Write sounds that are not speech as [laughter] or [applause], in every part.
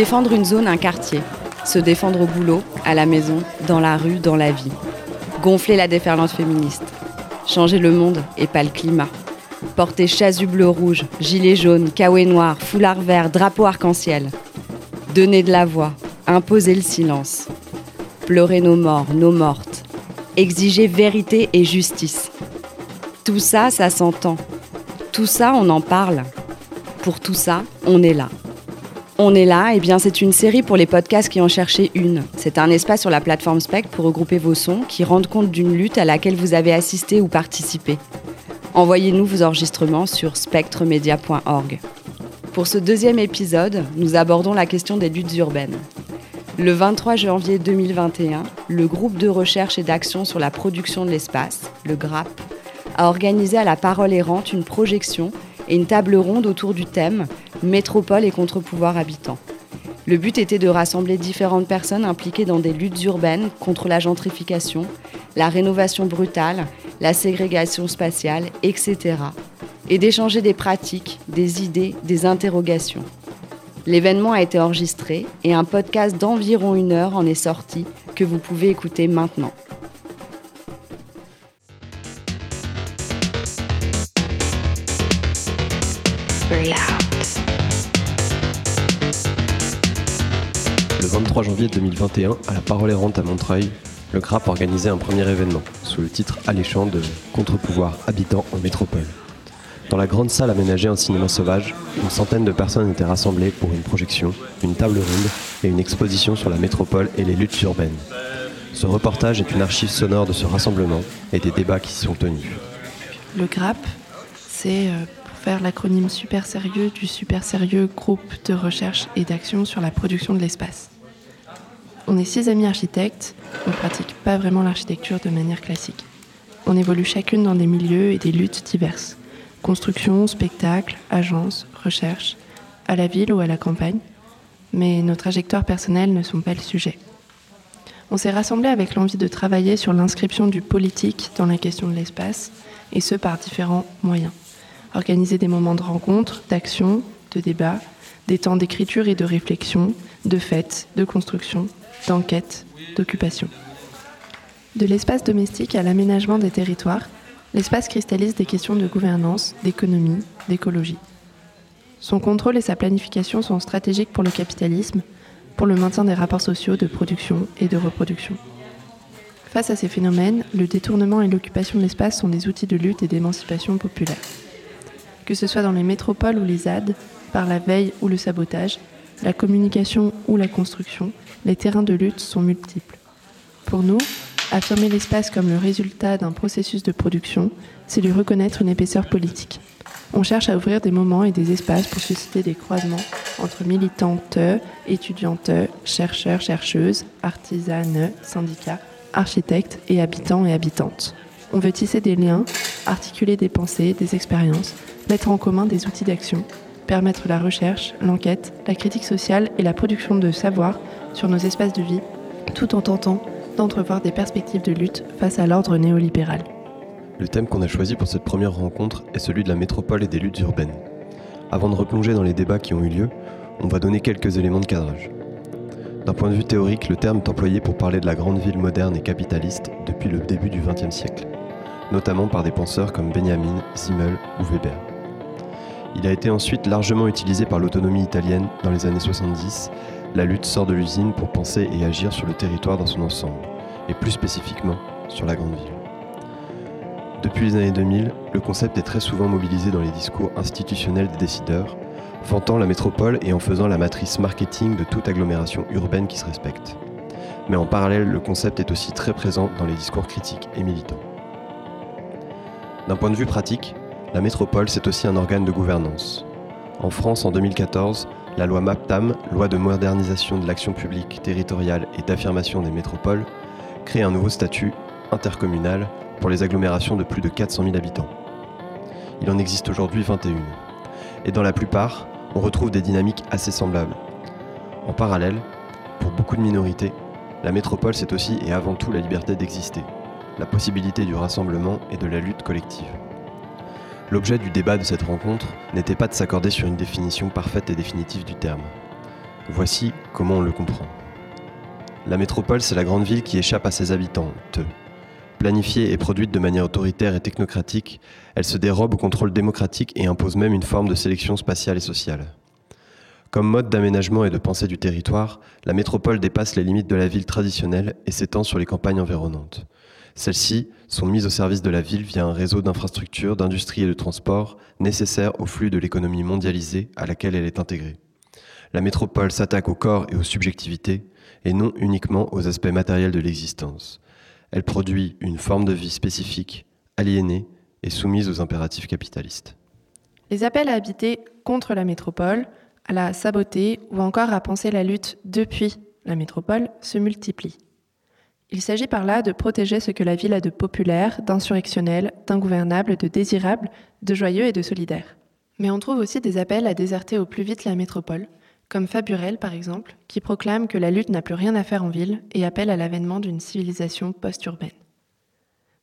Défendre une zone, un quartier. Se défendre au boulot, à la maison, dans la rue, dans la vie. Gonfler la déferlante féministe. Changer le monde et pas le climat. Porter chasu bleu-rouge, gilet jaune, kawaii noir, foulard vert, drapeau arc-en-ciel. Donner de la voix, imposer le silence. Pleurer nos morts, nos mortes. Exiger vérité et justice. Tout ça, ça s'entend. Tout ça, on en parle. Pour tout ça, on est là. On est là, et eh bien c'est une série pour les podcasts qui en cherchaient une. C'est un espace sur la plateforme Spectre pour regrouper vos sons qui rendent compte d'une lutte à laquelle vous avez assisté ou participé. Envoyez-nous vos enregistrements sur spectremedia.org. Pour ce deuxième épisode, nous abordons la question des luttes urbaines. Le 23 janvier 2021, le groupe de recherche et d'action sur la production de l'espace, le GRAP, a organisé à la parole errante une projection et une table ronde autour du thème Métropole et contre-pouvoir habitants. Le but était de rassembler différentes personnes impliquées dans des luttes urbaines contre la gentrification, la rénovation brutale, la ségrégation spatiale, etc. Et d'échanger des pratiques, des idées, des interrogations. L'événement a été enregistré et un podcast d'environ une heure en est sorti que vous pouvez écouter maintenant. 23 janvier 2021, à la Parole errante à Montreuil, le GRAP organisait un premier événement, sous le titre alléchant de Contre-pouvoir habitants en métropole. Dans la grande salle aménagée en cinéma sauvage, une centaine de personnes étaient rassemblées pour une projection, une table ronde et une exposition sur la métropole et les luttes urbaines. Ce reportage est une archive sonore de ce rassemblement et des débats qui s'y sont tenus. Le GRAP, c'est euh, pour faire l'acronyme super sérieux du super sérieux groupe de recherche et d'action sur la production de l'espace. On est six amis architectes, on ne pratique pas vraiment l'architecture de manière classique. On évolue chacune dans des milieux et des luttes diverses. Construction, spectacle, agence, recherche, à la ville ou à la campagne. Mais nos trajectoires personnelles ne sont pas le sujet. On s'est rassemblés avec l'envie de travailler sur l'inscription du politique dans la question de l'espace, et ce par différents moyens. Organiser des moments de rencontre, d'action, de débat, des temps d'écriture et de réflexion, de fêtes, de construction, d'enquête, d'occupation. De l'espace domestique à l'aménagement des territoires, l'espace cristallise des questions de gouvernance, d'économie, d'écologie. Son contrôle et sa planification sont stratégiques pour le capitalisme, pour le maintien des rapports sociaux de production et de reproduction. Face à ces phénomènes, le détournement et l'occupation de l'espace sont des outils de lutte et d'émancipation populaire. Que ce soit dans les métropoles ou les ZAD, par la veille ou le sabotage, la communication ou la construction, les terrains de lutte sont multiples. Pour nous, affirmer l'espace comme le résultat d'un processus de production, c'est lui reconnaître une épaisseur politique. On cherche à ouvrir des moments et des espaces pour susciter des croisements entre militantes, étudiantes, chercheurs, chercheuses, artisanes, syndicats, architectes et habitants et habitantes. On veut tisser des liens, articuler des pensées, des expériences, mettre en commun des outils d'action permettre la recherche, l'enquête, la critique sociale et la production de savoir sur nos espaces de vie, tout en tentant d'entrevoir des perspectives de lutte face à l'ordre néolibéral. Le thème qu'on a choisi pour cette première rencontre est celui de la métropole et des luttes urbaines. Avant de replonger dans les débats qui ont eu lieu, on va donner quelques éléments de cadrage. D'un point de vue théorique, le terme est employé pour parler de la grande ville moderne et capitaliste depuis le début du XXe siècle, notamment par des penseurs comme Benjamin, Zimmel ou Weber. Il a été ensuite largement utilisé par l'autonomie italienne dans les années 70. La lutte sort de l'usine pour penser et agir sur le territoire dans son ensemble, et plus spécifiquement sur la grande ville. Depuis les années 2000, le concept est très souvent mobilisé dans les discours institutionnels des décideurs, vantant la métropole et en faisant la matrice marketing de toute agglomération urbaine qui se respecte. Mais en parallèle, le concept est aussi très présent dans les discours critiques et militants. D'un point de vue pratique, la métropole, c'est aussi un organe de gouvernance. En France, en 2014, la loi MAPTAM, loi de modernisation de l'action publique territoriale et d'affirmation des métropoles, crée un nouveau statut intercommunal pour les agglomérations de plus de 400 000 habitants. Il en existe aujourd'hui 21. Et dans la plupart, on retrouve des dynamiques assez semblables. En parallèle, pour beaucoup de minorités, la métropole c'est aussi et avant tout la liberté d'exister, la possibilité du rassemblement et de la lutte collective. L'objet du débat de cette rencontre n'était pas de s'accorder sur une définition parfaite et définitive du terme. Voici comment on le comprend. La métropole, c'est la grande ville qui échappe à ses habitants, te. Planifiée et produite de manière autoritaire et technocratique, elle se dérobe au contrôle démocratique et impose même une forme de sélection spatiale et sociale. Comme mode d'aménagement et de pensée du territoire, la métropole dépasse les limites de la ville traditionnelle et s'étend sur les campagnes environnantes. Celles-ci sont mises au service de la ville via un réseau d'infrastructures, d'industrie et de transport nécessaires au flux de l'économie mondialisée à laquelle elle est intégrée. La métropole s'attaque au corps et aux subjectivités, et non uniquement aux aspects matériels de l'existence. Elle produit une forme de vie spécifique, aliénée et soumise aux impératifs capitalistes. Les appels à habiter contre la métropole, à la saboter ou encore à penser la lutte depuis la métropole se multiplient. Il s'agit par là de protéger ce que la ville a de populaire, d'insurrectionnel, d'ingouvernable, de désirable, de joyeux et de solidaire. Mais on trouve aussi des appels à déserter au plus vite la métropole, comme Faburel par exemple, qui proclame que la lutte n'a plus rien à faire en ville et appelle à l'avènement d'une civilisation post-urbaine.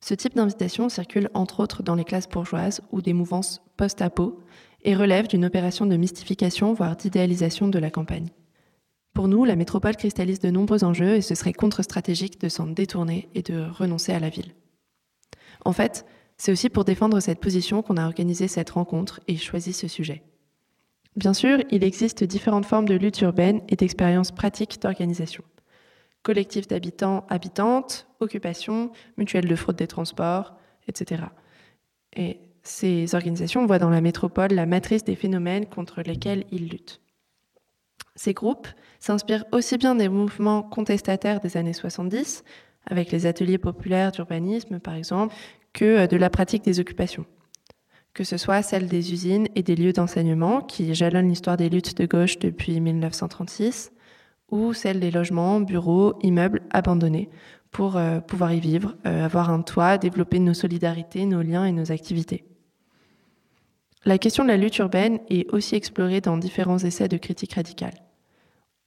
Ce type d'invitation circule entre autres dans les classes bourgeoises ou des mouvances post-apo et relève d'une opération de mystification, voire d'idéalisation de la campagne. Pour nous, la métropole cristallise de nombreux enjeux et ce serait contre-stratégique de s'en détourner et de renoncer à la ville. En fait, c'est aussi pour défendre cette position qu'on a organisé cette rencontre et choisi ce sujet. Bien sûr, il existe différentes formes de lutte urbaine et d'expériences pratiques d'organisation. Collectifs d'habitants, habitantes, occupations, mutuelles de fraude des transports, etc. Et ces organisations voient dans la métropole la matrice des phénomènes contre lesquels ils luttent. Ces groupes s'inspirent aussi bien des mouvements contestataires des années 70, avec les ateliers populaires d'urbanisme par exemple, que de la pratique des occupations que ce soit celle des usines et des lieux d'enseignement qui jalonnent l'histoire des luttes de gauche depuis 1936, ou celle des logements, bureaux, immeubles abandonnés pour euh, pouvoir y vivre, euh, avoir un toit, développer nos solidarités, nos liens et nos activités. La question de la lutte urbaine est aussi explorée dans différents essais de critique radicale.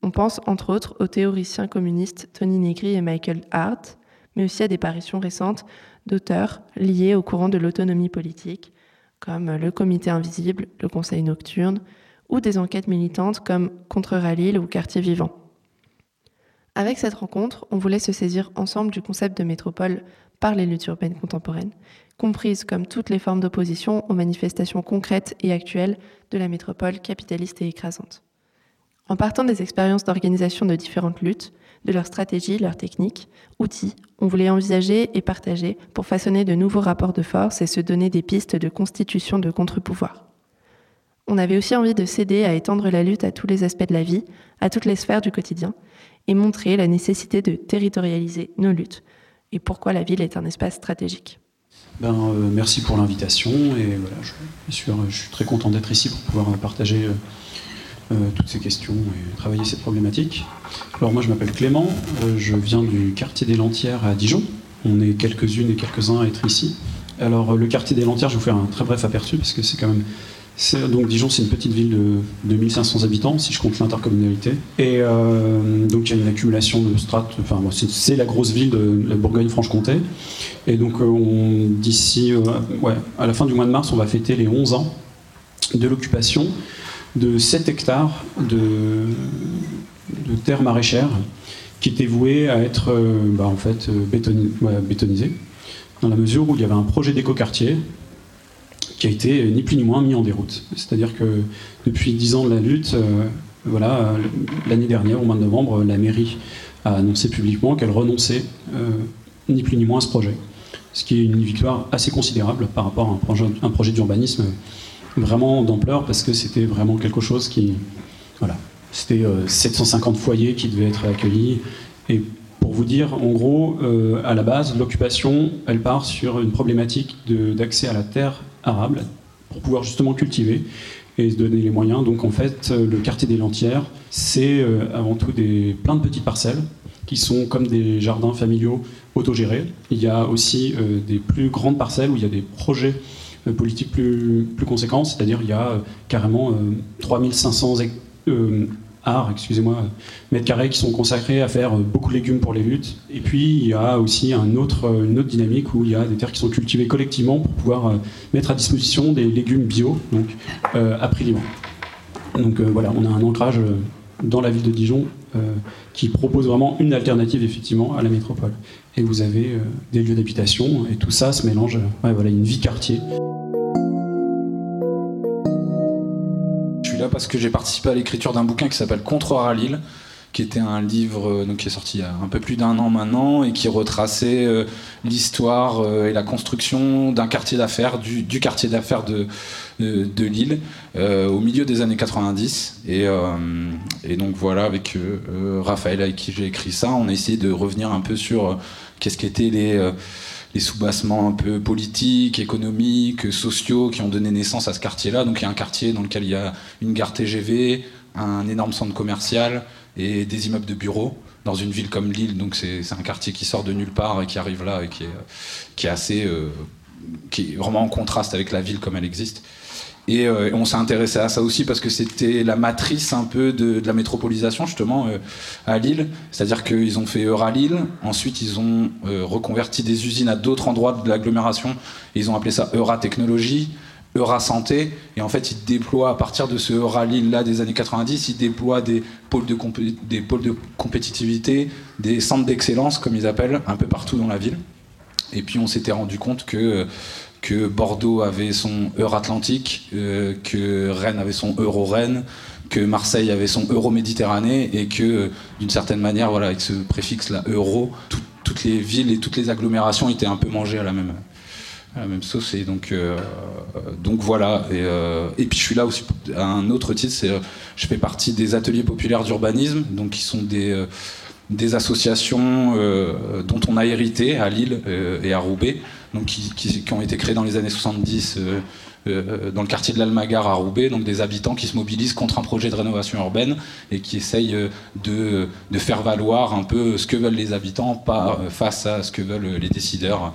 On pense entre autres aux théoriciens communistes Tony Negri et Michael Hart, mais aussi à des parutions récentes d'auteurs liés au courant de l'autonomie politique, comme le Comité Invisible, le Conseil Nocturne, ou des enquêtes militantes comme Contre Ralil ou Quartier Vivant. Avec cette rencontre, on voulait se saisir ensemble du concept de métropole par les luttes urbaines contemporaines, comprises comme toutes les formes d'opposition aux manifestations concrètes et actuelles de la métropole capitaliste et écrasante. En partant des expériences d'organisation de différentes luttes, de leurs stratégies, leurs techniques, outils, on voulait envisager et partager pour façonner de nouveaux rapports de force et se donner des pistes de constitution de contre-pouvoirs. On avait aussi envie de s'aider à étendre la lutte à tous les aspects de la vie, à toutes les sphères du quotidien, et montrer la nécessité de territorialiser nos luttes et pourquoi la ville est un espace stratégique. Ben, euh, merci pour l'invitation et voilà, je, suis, très content d'être ici pour pouvoir partager euh, toutes ces questions et travailler cette problématique. Alors moi je m'appelle Clément, euh, je viens du quartier des Lentières à Dijon. On est quelques-unes et quelques-uns à être ici. Alors le quartier des Lentières, je vais vous faire un très bref aperçu parce que c'est quand même donc Dijon, c'est une petite ville de 2500 habitants, si je compte l'intercommunalité. Et euh, donc il y a une accumulation de strates. Enfin, c'est la grosse ville de la Bourgogne-Franche-Comté. Et donc d'ici, à la fin du mois de mars, on va fêter les 11 ans de l'occupation de 7 hectares de, terres maraîchères qui étaient vouées à être euh, bah, en fait, euh, bétonisées, dans la mesure où il y avait un projet d'écoquartier qui a été ni plus ni moins mis en déroute. C'est-à-dire que depuis 10 ans de la lutte, euh, voilà, l'année dernière, au mois de novembre, la mairie a annoncé publiquement qu'elle renonçait ni plus ni moins à ce projet. Ce qui est une victoire assez considérable par rapport à un projet d'urbanisme vraiment d'ampleur parce que c'était vraiment quelque chose qui. Voilà. C'était 750 euh, foyers qui devaient être accueillis. Et pour vous dire, en gros, euh, à la base, l'occupation, elle part sur une problématique d'accès à la terre arable pour pouvoir justement cultiver et se donner les moyens. Donc en fait, euh, le quartier des Lentières, c'est avant tout des, plein de petites parcelles qui sont comme des jardins familiaux autogérés. Il y a aussi des plus grandes parcelles où il y a des projets politique plus, plus conséquent, c'est-à-dire il y a euh, carrément 3500 euh, arts, excusez-moi, mètres carrés qui sont consacrés à faire beaucoup de légumes pour les luttes. Et puis il y a aussi une autre dynamique où il y a des terres qui sont cultivées collectivement pour pouvoir mettre à disposition des légumes bio, donc à prix libre. Donc voilà, on a un ancrage dans la ville de Dijon qui propose vraiment une alternative effectivement à la métropole. Et vous avez des lieux d'habitation et tout ça se mélange. Ouais, voilà, une vie quartier. Je suis là parce que j'ai participé à l'écriture d'un bouquin qui s'appelle Contre à Lille qui était un livre euh, donc, qui est sorti il y a un peu plus d'un an maintenant et qui retraçait euh, l'histoire euh, et la construction d'un quartier d'affaires, du, quartier d'affaires de, de, Lille au milieu des années 90. Et, donc voilà, avec Raphaël avec qui j'ai écrit ça, on a essayé de revenir un peu sur qu'est-ce qu'étaient les les soubassements un peu politiques, économiques, sociaux qui ont donné naissance à ce quartier-là. Donc il y a un quartier dans lequel il y a une gare TGV, un énorme centre commercial, et des immeubles de bureaux dans une ville comme Lille. Donc c'est un quartier qui sort de nulle part et qui arrive là et qui est, qui est assez, euh, qui est vraiment en contraste avec la ville comme elle existe. Et, euh, on s'est intéressé à ça aussi parce que c'était la matrice un peu de, la métropolisation justement euh, à Lille. C'est-à-dire qu'ils ont fait Euralille, ensuite ils ont reconverti des usines à d'autres endroits de l'agglomération, ils ont appelé ça Eura Technologie. Eura Santé. Et en fait, il déploie, à partir de ce Eura Lille-là des années 90, il déploie des pôles de, des pôles de compétitivité, des centres d'excellence, comme ils appellent, un peu partout dans la ville. Et puis, on s'était rendu compte que, que Bordeaux avait son Atlantique, euh, que Rennes avait son Euro-Rennes, que Marseille avait son Euro-Méditerranée, et que, d'une certaine manière, voilà, avec ce préfixe-là, Euro, toutes les villes et toutes les agglomérations étaient un peu mangées à la même, la même sauce. Et donc, euh, donc voilà. Et, euh, et, puis je suis là aussi à un autre titre, c'est je fais partie des ateliers populaires d'urbanisme, donc qui sont des, euh, des associations dont on a hérité à Lille et à Roubaix, donc qui, qui, qui, ont été créées dans les années 70 euh, dans le quartier de l'Almagar à Roubaix, donc des habitants qui se mobilisent contre un projet de rénovation urbaine et qui essayent euh, de, faire valoir un peu ce que veulent les habitants euh, face à ce que veulent les décideurs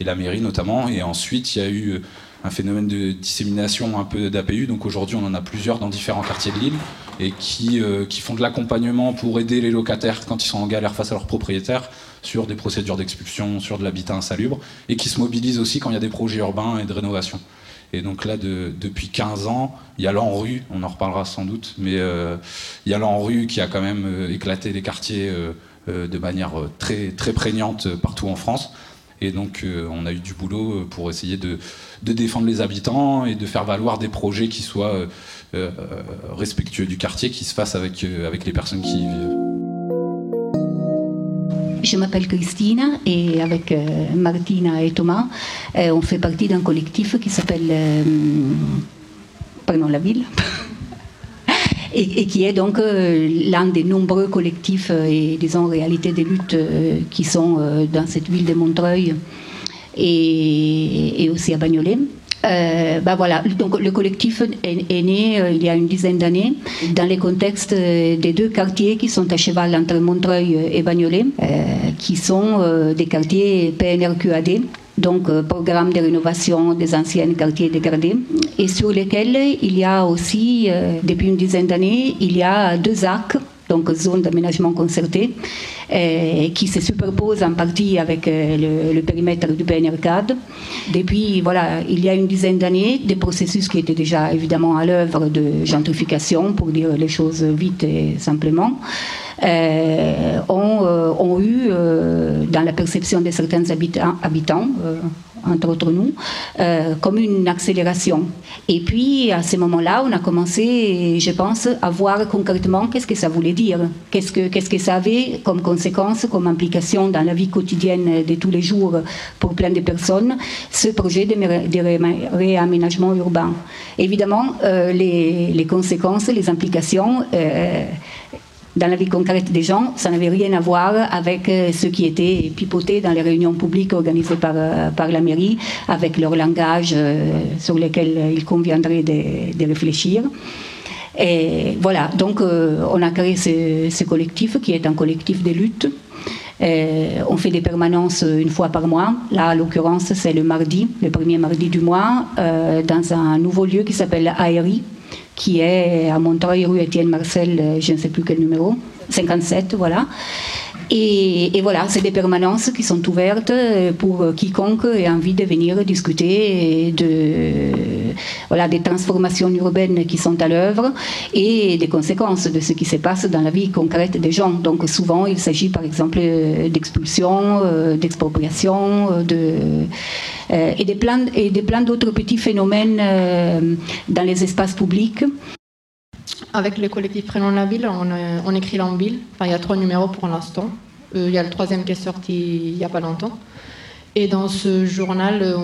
et la mairie notamment. Et ensuite, il y a eu un phénomène de dissémination un peu d'APU. Donc aujourd'hui, on en a plusieurs dans différents quartiers de l'île et qui font de l'accompagnement pour aider les locataires quand ils sont en galère face à leurs propriétaires sur des procédures d'expulsion, sur de l'habitat insalubre et qui se mobilisent aussi quand il y a des projets urbains et de rénovation. Et donc là, depuis 15 ans, il y a l'ANRU, on en reparlera sans doute, mais euh, il y a l'ANRU qui a quand même euh, éclaté les quartiers euh, de manière très, très prégnante partout en France. Et donc, on a eu du boulot pour essayer de, défendre les habitants et de faire valoir des projets qui soient respectueux du quartier, qui se fassent avec, avec les personnes qui y vivent. Je m'appelle Christina et avec euh, Martina et Thomas, euh, on fait partie d'un collectif qui s'appelle euh, Pardon la ville. [laughs] et, qui est donc l'un des nombreux collectifs et disons réalités des luttes qui sont dans cette ville de Montreuil et, et aussi à Bagnolet. Euh, bah voilà, donc le collectif est, né euh, il y a une dizaine d'années dans les contextes euh, des deux quartiers qui sont à cheval entre Montreuil et Bagnolet, qui sont des quartiers PNRQAD donc programme de rénovation des anciens quartiers dégradés, et sur lesquels il y a aussi, depuis une dizaine d'années, il y a deux arcs donc zone d'aménagement concerté, euh, qui se superpose en partie avec euh, le, périmètre du PNRCAD. Depuis, voilà, il y a une dizaine d'années, des processus qui étaient déjà évidemment à l'œuvre de gentrification, pour dire les choses vite et simplement, euh, ont, eu, dans la perception de certains habitants, habitants entre autres nous, euh, comme une accélération. Et puis, à ce moment-là, on a commencé, je pense, à voir concrètement qu'est-ce que ça voulait dire, qu'est-ce que, que ça avait comme conséquence, comme implication dans la vie quotidienne de tous les jours pour plein de personnes, ce projet de, réaménagement urbain. Évidemment, euh, les, les, conséquences, les implications, euh, dans la vie concrète des gens, ça n'avait rien à voir avec euh, ce qui était pipoté dans les réunions publiques organisées par, euh, la mairie, avec leur langage euh, sur lequel il conviendrait de, réfléchir. Et voilà, donc on a créé ce, collectif qui est un collectif de lutte. on fait des permanences une fois par mois. Là, à l'occurrence, c'est le mardi, le premier mardi du mois, dans un nouveau lieu qui s'appelle ARI, qui est à Montreuil, rue Étienne Marcel, euh, je ne sais plus quel numéro, 57, voilà. Et, voilà, c'est des permanences qui sont ouvertes pour quiconque ait envie de venir discuter de, voilà, des transformations urbaines qui sont à l'œuvre et des conséquences de ce qui se passe dans la vie concrète des gens. Donc souvent, il s'agit par exemple d'expulsion, d'expropriation, de, et des plein, et des plein d'autres petits phénomènes dans les espaces publics. Avec le collectif Prenons la ville, on, écrit en ville. il y a trois numéros pour l'instant. Euh, il y a le troisième qui est sorti il n'y a pas longtemps. Et dans ce journal,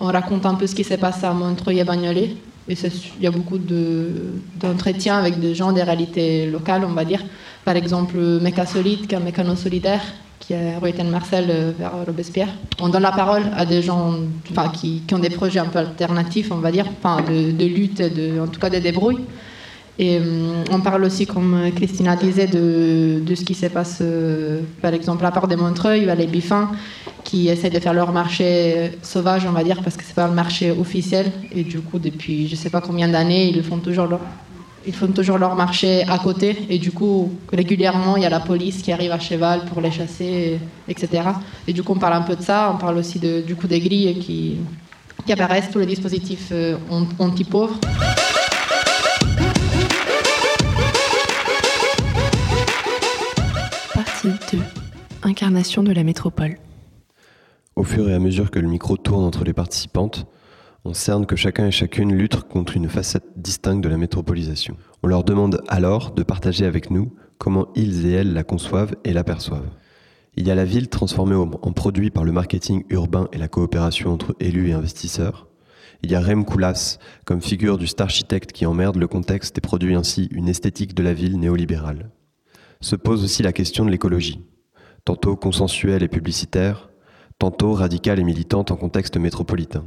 on, raconte un peu ce qui s'est passé à Montreuil et Bagnolet. Et il y a beaucoup d'entretiens avec des gens des réalités locales, on va dire. Par exemple, Méca Solide, qui est un mécano solidaire, qui est rue Marcel euh, vers Robespierre. On donne la parole à des gens qui, ont des projets un peu alternatifs, on va dire, de, lutte, de, en tout cas de débrouilles. Et euh, on parle aussi, comme Christina disait, de, ce qui se passe, euh, par exemple, à part des Montreuil, les Bifins, qui essaient de faire leur marché sauvage, on va dire, parce que c'est pas le marché officiel. Et du coup, depuis je sais pas combien d'années, ils font toujours leur, ils font toujours leur marché à côté. Et du coup, régulièrement, il y a la police qui arrive à cheval pour les chasser, etc. Et du coup, on parle un peu de ça. On parle aussi du coup des grilles qui, apparaissent, tous les dispositifs euh, anti-pauvres. Incarnation de la métropole. Au fur et à mesure que le micro tourne entre les participantes, on cerne que chacun et chacune lutte contre une facette distincte de la métropolisation. On leur demande alors de partager avec nous comment ils et elles la conçoivent et l'aperçoivent. Il y a la ville transformée en produit par le marketing urbain et la coopération entre élus et investisseurs. Il y a Rem Koolhaas comme figure du star architecte qui emmerde le contexte et produit ainsi une esthétique de la ville néolibérale se pose aussi la question de l'écologie, tantôt consensuelle et publicitaire, tantôt radicale et militante en contexte métropolitain.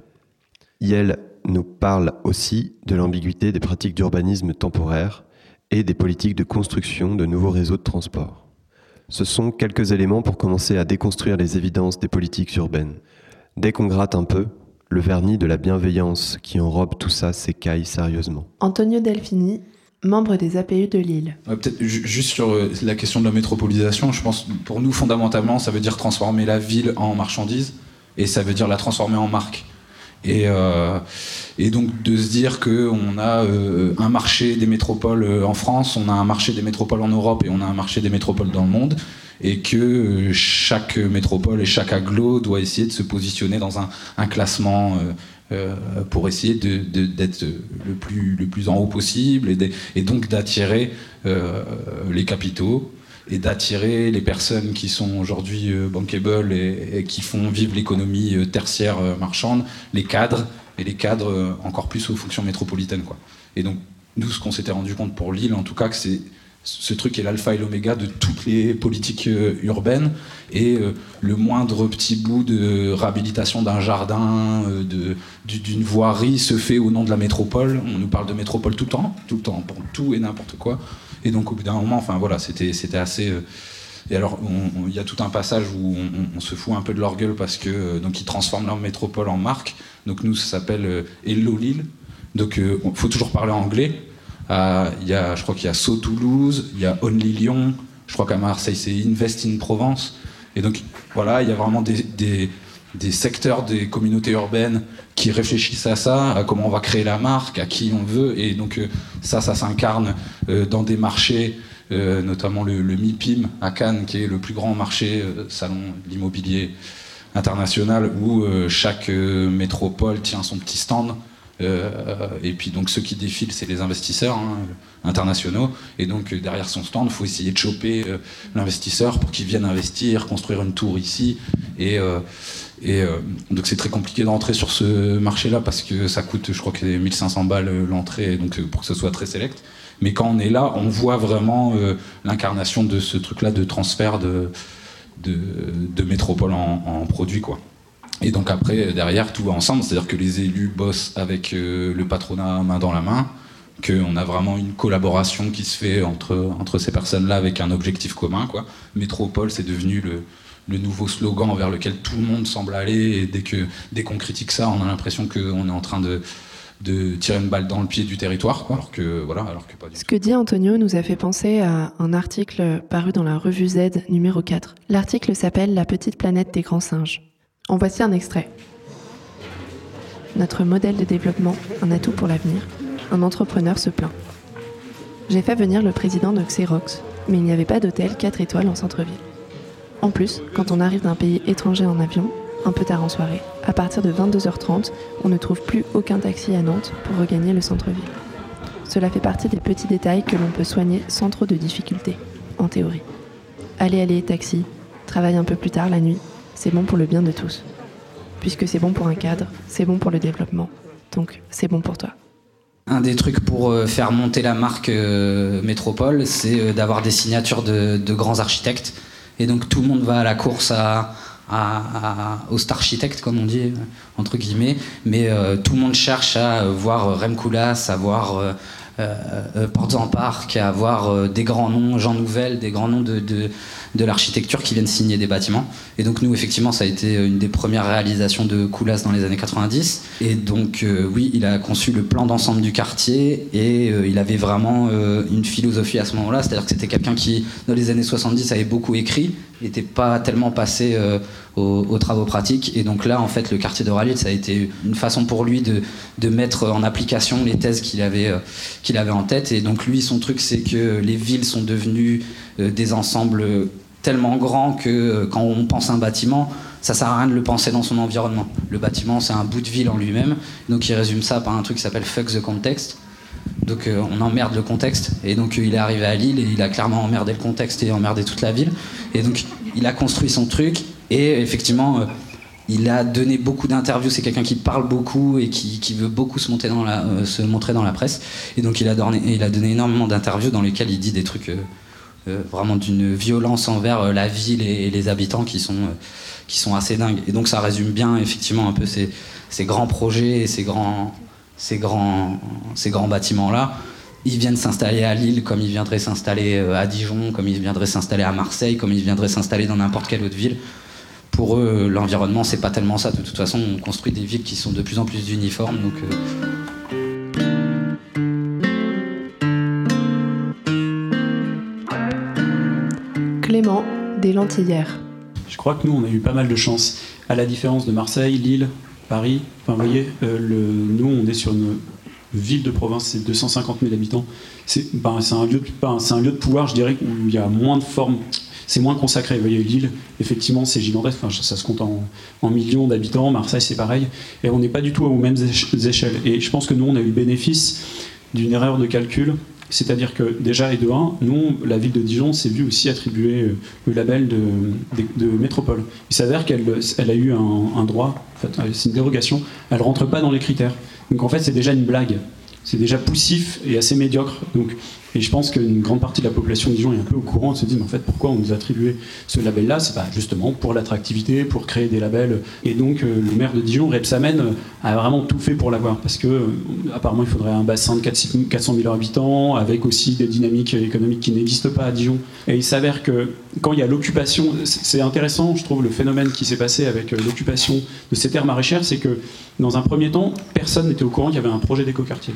Yel nous parle aussi de l'ambiguïté des pratiques d'urbanisme temporaire et des politiques de construction de nouveaux réseaux de transport. Ce sont quelques éléments pour commencer à déconstruire les évidences des politiques urbaines. Dès qu'on gratte un peu, le vernis de la bienveillance qui enrobe tout ça s'écaille sérieusement. Antonio Delfini, membre des APU de Lille. Peut-être juste sur euh, la question de la métropolisation, je pense pour nous fondamentalement ça veut dire transformer la ville en marchandise et ça veut dire la transformer en marque. Et, euh, et donc de se dire qu'on a euh, un marché des métropoles en France, on a un marché des métropoles en Europe et on a un marché des métropoles dans le monde, et que chaque métropole et chaque aglo doit essayer de se positionner dans un, classement pour essayer d'être le, plus, le plus en haut possible et, donc d'attirer euh, les capitaux et d'attirer les personnes qui sont aujourd'hui euh, bankable et, qui font vivre l'économie tertiaire marchande, les cadres, et les cadres encore plus aux fonctions métropolitaines. Et donc, nous, ce qu'on s'était rendu compte pour Lille, en tout cas, que c'est ce truc est l'alpha et l'oméga de toutes les politiques euh, urbaines et euh, le moindre petit bout de réhabilitation d'un jardin, euh, d'une voirie se fait au nom de la métropole. On nous parle de métropole tout le temps, tout le temps, pour tout et n'importe quoi. Et donc au bout d'un moment, enfin voilà, c'était assez. et alors, il y a tout un passage où on, se fout un peu de leur gueule parce que donc ils transforment leur métropole en marque. Donc nous, ça s'appelle Hello Lille. Donc il faut toujours parler anglais. Euh, y a, je crois qu'il y a So Toulouse, il y a Only Lyon, je crois qu'à Marseille c'est Invest in Provence. Et donc voilà, il y a vraiment des, secteurs des communautés urbaines qui réfléchissent à ça, à comment on va créer la marque, à qui on veut. Et donc euh, ça, ça s'incarne euh, dans des marchés, euh, notamment le, MIPIM à Cannes, qui est le plus grand marché salon de l'immobilier international, où chaque métropole tient son petit stand. Euh, et puis donc ceux qui défilent, c'est les investisseurs hein, internationaux. Et donc euh, derrière son stand, il faut essayer de choper euh, l'investisseur pour qu'il vienne investir, construire une tour ici. Et, donc c'est très compliqué d'entrer sur ce marché-là parce que ça coûte, je crois que c'est 1500 balles l'entrée, donc pour que ce soit très sélect. Mais quand on est là, on voit vraiment l'incarnation de ce truc-là de transfert de métropole en, en produit, quoi. Et donc après, derrière, tout va ensemble, c'est-à-dire que les élus bossent avec euh, le patronat main dans la main, qu'on a vraiment une collaboration qui se fait entre, entre ces personnes-là avec un objectif commun. Quoi. Métropole, c'est devenu le, le, nouveau slogan vers lequel tout le monde semble aller, et dès qu'on dès qu'on critique ça, on a l'impression qu'on est en train de, de tirer une balle dans le pied du territoire, alors que voilà, alors que pas du Ce que dit Antonio nous a fait penser à un article paru dans la revue Z numéro 4. L'article s'appelle La petite planète des grands singes. En voici un extrait. Notre modèle de développement, un atout pour l'avenir, un entrepreneur se plaint. J'ai fait venir le président de Xerox, mais il n'y avait pas d'hôtel 4 étoiles en centre-ville. En plus, quand on arrive d'un pays étranger en avion, un peu tard en soirée, à partir de 22h30, on ne trouve plus aucun taxi à Nantes pour regagner le centre-ville. Cela fait partie des petits détails que l'on peut soigner sans trop de difficultés, en théorie. Allez, allez, taxi, travaille un peu plus tard la nuit, c'est bon pour le bien de tous. Puisque c'est bon pour un cadre, c'est bon pour le développement, donc c'est bon pour toi. Un des trucs pour euh, faire monter la marque euh, Métropole, c'est euh, d'avoir des signatures de, grands architectes. Et donc tout le monde va à la course à, à, à, au comme on dit, entre guillemets. Mais tout le monde cherche à voir Rem Koolhaas, à voir euh, euh, Portes en Parc, à voir des grands noms, Jean Nouvel, des grands noms de, de, l'architecture qui viennent signer des bâtiments. Et donc nous, effectivement, ça a été une des premières réalisations de Koulas dans les années 90. Et donc euh, oui, il a conçu le plan d'ensemble du quartier et euh, il avait vraiment euh, une philosophie à ce moment-là, c'est-à-dire que c'était quelqu'un qui, dans les années 70, avait beaucoup écrit, n'était pas tellement passé euh, aux, aux, travaux pratiques. Et donc là, en fait, le quartier de Ralil, ça a été une façon pour lui de, de mettre en application les thèses qu'il avait, euh, avait en tête. Et donc lui, son truc, c'est que les villes sont devenues euh, des ensembles tellement grands que quand on pense à un bâtiment, ça sert à rien de le penser dans son environnement. Le bâtiment, c'est un bout de ville en lui-même. Donc il résume ça par un truc qui s'appelle fuck the context. Donc euh, on emmerde le contexte. Et donc euh, il est arrivé à Lille et il a clairement emmerdé le contexte et emmerdé toute la ville. Et donc il a construit son truc et effectivement euh, il a donné beaucoup d'interviews. C'est quelqu'un qui parle beaucoup et qui, veut beaucoup se, montrer dans la presse. Et donc il a donné, a donné énormément d'interviews dans lesquelles il dit des trucs vraiment d'une violence envers la ville et, les habitants qui sont, qui sont assez dingues. Et donc ça résume bien effectivement un peu ces, ces grands projets et ces grands, ces grands, ces grands bâtiments-là. Ils viennent s'installer à Lille comme ils viendraient s'installer à Dijon, comme ils viendraient s'installer à Marseille, comme ils viendraient s'installer dans n'importe quelle autre ville. Pour eux, l'environnement, c'est pas tellement ça. De toute façon, on construit des villes qui sont de plus en plus uniformes. Donc, euh... Clément, des Lentillères. Je crois que nous, on a eu pas mal de chance. À la différence de Marseille, Lille, Paris, enfin, vous voyez, euh, le, nous, on est sur une ville de province, c'est 250 000 habitants. C'est ben, un, lieu de, ben, un lieu de pouvoir, je dirais, où il y a moins de formes. C'est moins consacré. Vous voyez, Lille, effectivement, c'est gigantesque. Enfin, ça se compte en, en millions d'habitants. Marseille, c'est pareil. Et on n'est pas du tout aux mêmes échelles. Et je pense que nous, on a eu le bénéfice d'une erreur de calcul c'est-à-dire que déjà, et de 1, nous, la ville de Dijon s'est vue aussi attribuer euh, le label de, métropole. Il s'avère qu'elle elle a eu un, droit, fait, c'est une dérogation, elle ne rentre pas dans les critères. Donc en fait, c'est déjà une blague. C'est déjà poussif et assez médiocre. Donc, et je pense qu'une grande partie de la population de Dijon est un peu au courant se dire, mais en fait, pourquoi on nous attribuait ce label-là? C'est bah, justement pour l'attractivité, pour créer des labels. Et donc, euh, le maire de Dijon, Repsamen, a vraiment tout fait pour l'avoir. Parce que, euh, apparemment, il faudrait un bassin de 400 000 habitants, avec aussi des dynamiques économiques qui n'existent pas à Dijon. Et il s'avère que quand il y a l'occupation, c'est intéressant, je trouve, le phénomène qui s'est passé avec l'occupation de ces terres maraîchères, c'est que, dans un premier temps, personne n'était au courant qu'il y avait un projet d'écoquartier.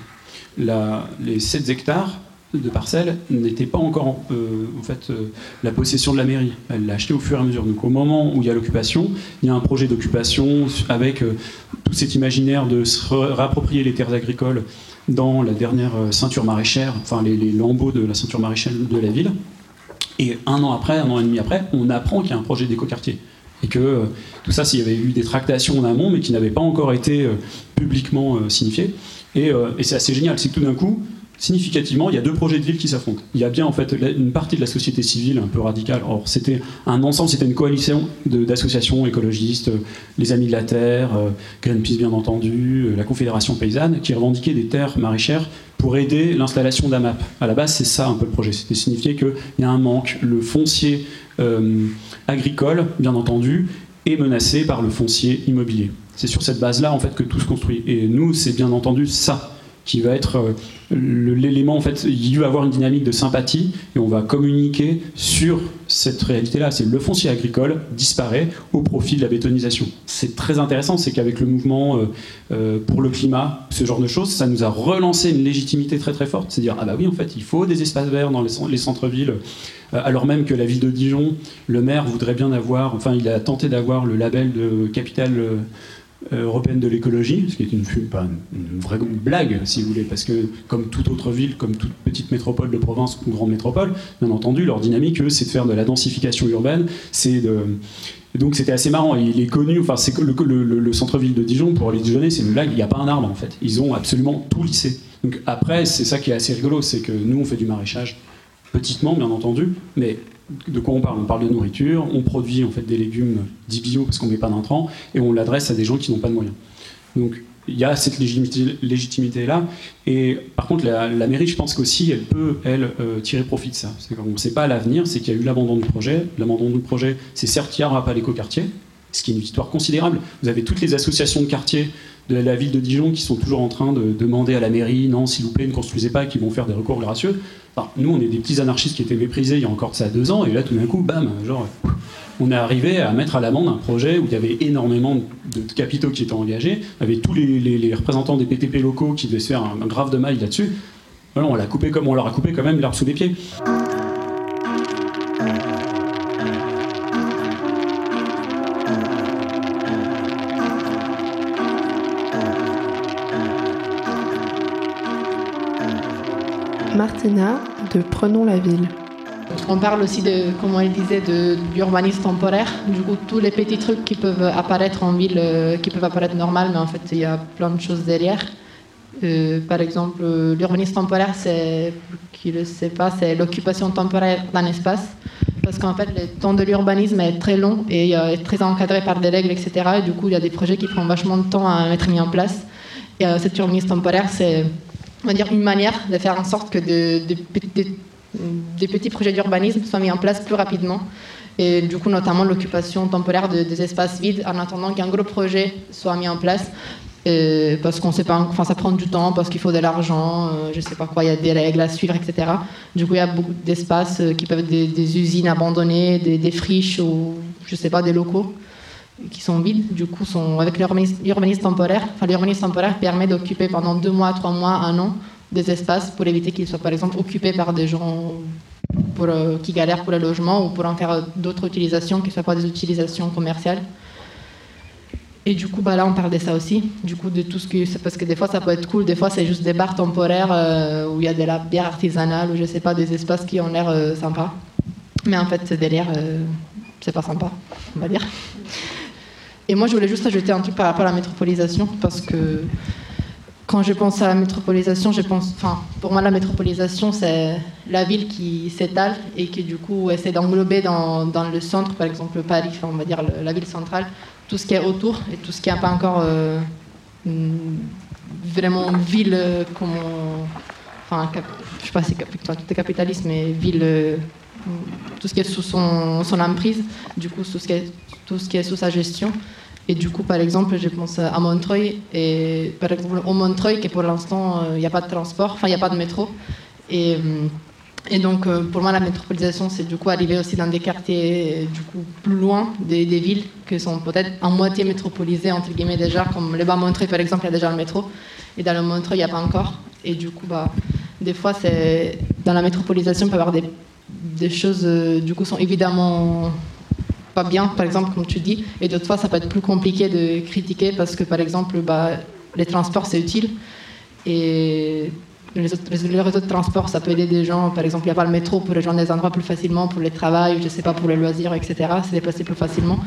Les 7 hectares de parcelles n'était pas encore euh, en fait euh, la possession de la mairie. Elle l'a acheté au fur et à mesure. Donc au moment où il y a l'occupation, il y a un projet d'occupation avec euh, tout cet imaginaire de se réapproprier les terres agricoles dans la dernière ceinture maraîchère, enfin les, lambeaux de la ceinture maraîchère de la ville. Et un an après, un an et demi après, on apprend qu'il y a un projet d'écoquartier. Et que tout ça, s'il y avait eu des tractations en amont, mais qui n'avaient pas encore été publiquement signifiées. Et, et c'est assez génial, c'est que tout d'un coup, significativement, il y a deux projets de ville qui s'affrontent. Il y a bien en fait une partie de la société civile un peu radicale. Or, c'était un ensemble, c'était une coalition d'associations écologistes, les Amis de la Terre, Greenpeace bien entendu, la Confédération paysanne, qui revendiquaient des terres maraîchères pour aider l'installation d'AMAP. À la base, c'est ça un peu le projet. C'était signifier qu'il y a un manque. Le foncier euh, agricole, bien entendu, est menacé par le foncier immobilier. C'est sur cette base-là en fait que tout se construit. Et nous, c'est bien entendu ça qui va être euh, l'élément en fait. Il va avoir une dynamique de sympathie et on va communiquer sur cette réalité-là, c'est le foncier agricole disparaît au profit de la bétonisation. C'est très intéressant, c'est qu'avec le mouvement euh, euh, pour le climat, ce genre de choses, ça nous a relancé une légitimité très très forte. C'est dire, ah bah oui, en fait, il faut des espaces verts dans les, centres-villes, alors même que la ville de Dijon, le maire voudrait bien avoir, enfin, il a tenté d'avoir le label de capitale européenne de l'écologie, ce qui est une, une, vraie blague, si vous voulez, parce que comme toute autre ville, comme toute petite métropole de province ou grande métropole, bien entendu, leur dynamique, eux, c'est de faire de la densification urbaine. Donc c'était assez marrant. Il est connu, enfin le, le, centre-ville de Dijon pour les Dijonnais, c'est une blague. Il n'y a pas un arbre en fait. Ils ont absolument tout lissé. Donc après, c'est ça qui est assez rigolo, c'est que nous on fait du maraîchage petitement, bien entendu, mais de quoi on parle On parle de nourriture, on produit en fait des légumes dits bio parce qu'on ne met pas d'intrants, et on l'adresse à des gens qui n'ont pas de moyens. Donc il y a cette légitimité, là. Et par contre, la, mairie, je pense qu'aussi, elle peut, elle, euh, tirer profit de ça. On ne sait pas l'avenir, c'est qu'il y a eu l'abandon du projet. L'abandon du projet, c'est certes qu'il n'y aura pas l'écoquartier, ce qui est une victoire considérable. Vous avez toutes les associations de quartiers de la ville de Dijon qui sont toujours en train de demander à la mairie, non, s'il vous plaît, ne construisez pas, qui vont faire des recours gracieux nous, on est des petits anarchistes qui étaient méprisés il y a encore ça deux ans, et là, tout d'un coup, bam, genre, on est arrivé à mettre à l'amende un projet où il y avait énormément de capitaux qui étaient engagés, il y avait tous les, représentants des PTP locaux qui devaient se faire un, grave de maille là-dessus. Voilà, on, l'a coupé comme, on leur a coupé quand même l'herbe sous les pieds. De Prenons la ville. On parle aussi de, comme elle disait, d'urbanisme temporaire. Du coup, tous les petits trucs qui peuvent apparaître en ville, euh, qui peuvent apparaître normal, mais en fait, il y a plein de choses derrière. Euh, par exemple, l'urbanisme temporaire, c'est, qui le sait pas, c'est l'occupation temporaire d'un espace. Parce qu'en fait, le temps de l'urbanisme est très long et euh, est très encadré par des règles, etc. Et du coup, il y a des projets qui prennent vachement de temps à être mis en place. Et cet urbanisme temporaire, c'est on va dire, une manière de faire en sorte que des petits projets d'urbanisme soient mis en place plus rapidement. Et du coup, notamment l'occupation temporaire des espaces vides en attendant qu'un gros projet soit mis en place. parce qu'on sait pas, enfin ça prend du temps, parce qu'il faut de l'argent, euh, je sais pas quoi, il y a des règles à suivre, etc. Du coup, il y a beaucoup d'espaces euh, qui peuvent être des, usines abandonnées, des, friches ou je sais pas, des locaux qui sont vides, du coup, sont avec l'urbanisme temporaire. Enfin, l'urbanisme temporaire permet d'occuper pendant deux mois, trois mois, un an des espaces pour éviter qu'ils soient, par exemple, occupés par des gens euh, qui galèrent pour le logement ou pour en faire d'autres utilisations qui soient pas des utilisations commerciales. Et du coup, bah là, on parle de ça aussi. Du coup, de tout ce que. Parce que des fois, ça peut être cool. Des fois, c'est juste des bars temporaires euh, où il y a de la bière artisanale ou je sais pas, des espaces qui ont l'air euh, sympas. Mais en fait, derrière, c'est pas sympa, on va dire. Et moi, je voulais juste ajouter un truc par rapport à la métropolisation, parce que quand je pense à la métropolisation, je pense, enfin, pour moi, la métropolisation, c'est la ville qui s'étale et qui, du coup, essaie d'englober dans, le centre, par exemple Paris, on va dire la ville centrale, tout ce qui est autour et tout ce qui n'a pas encore euh, vraiment ville comme. enfin, je sais pas si c'est capitalisme, mais ville. Tout ce qui est sous son, emprise, du coup, tout ce qui est, sous sa gestion. Et du coup, par exemple, je pense à Montreuil, et par exemple au Montreuil, qui pour l'instant, il euh, n'y a pas de transport, enfin, il n'y a pas de métro. Et, euh, donc, euh, pour moi, la métropolisation, c'est du coup arriver aussi dans des quartiers du coup plus loin des, villes qui sont peut-être en moitié métropolisées, entre guillemets, déjà, comme le bas Montreuil, par exemple, il y a déjà le métro. Et dans le Montreuil, il n'y a pas encore. Et du coup, bah, des fois, c'est dans la métropolisation, il peut y avoir des, des choses, du coup, sont évidemment pas bien, par exemple, comme tu dis, et d'autres fois, ça peut être plus compliqué de critiquer parce que, par exemple, bah, les transports, c'est utile. Et les, réseaux de transport, ça peut aider des gens. Par exemple, il n'y a pas le métro pour rejoindre des endroits plus facilement, pour les travail, je sais pas, pour les loisirs, etc. C'est déplacer plus facilement.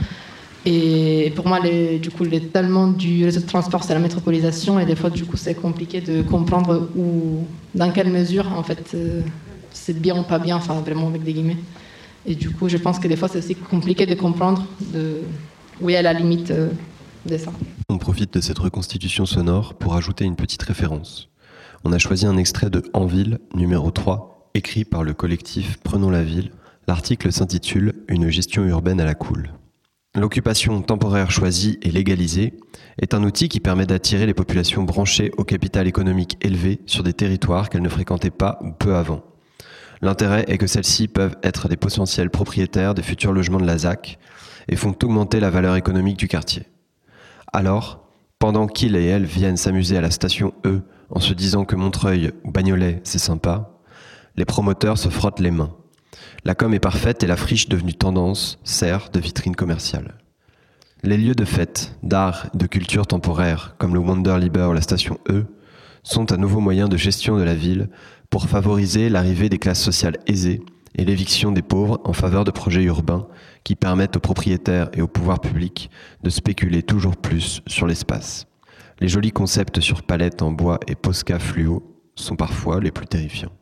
Et pour moi, les, du coup, l'étalement du réseau de transport, c'est la métropolisation. Et des fois, du coup, c'est compliqué de comprendre où, dans quelle mesure, en fait, euh, c'est bien ou pas bien, enfin, vraiment avec des guillemets. Et du coup, je pense que des fois, c'est aussi compliqué de comprendre où est la limite euh, de ça. On profite de cette reconstitution sonore pour ajouter une petite référence. On a choisi un extrait de En ville, numéro 3, écrit par le collectif Prenons la ville. L'article s'intitule Une gestion urbaine à la cool. L'occupation temporaire choisie et légalisée est un outil qui permet d'attirer les populations branchées au capital économique élevé sur des territoires qu'elles ne fréquentaient pas ou peu avant. L'intérêt est que celles-ci peuvent être des potentiels propriétaires des futurs logements de la ZAC et font augmenter la valeur économique du quartier. Alors, pendant qu'ils et elles viennent s'amuser à la station E en se disant que Montreuil ou Bagnolet c'est sympa, les promoteurs se frottent les mains. La com est parfaite et la friche devenue tendance sert de vitrine commerciale. Les lieux de fête, d'art et de culture temporaire, comme le Wonder Liber ou la station E, sont un nouveau moyen de gestion de la ville pour favoriser l'arrivée des classes sociales aisées et l'éviction des pauvres en faveur de projets urbains qui permettent aux propriétaires et au pouvoir public de spéculer toujours plus sur l'espace. Les jolis concepts sur palette en bois et posca fluo sont parfois les plus terrifiants.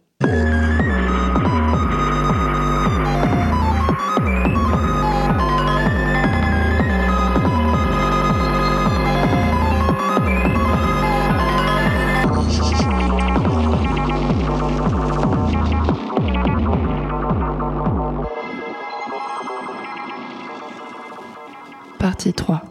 Partie 3.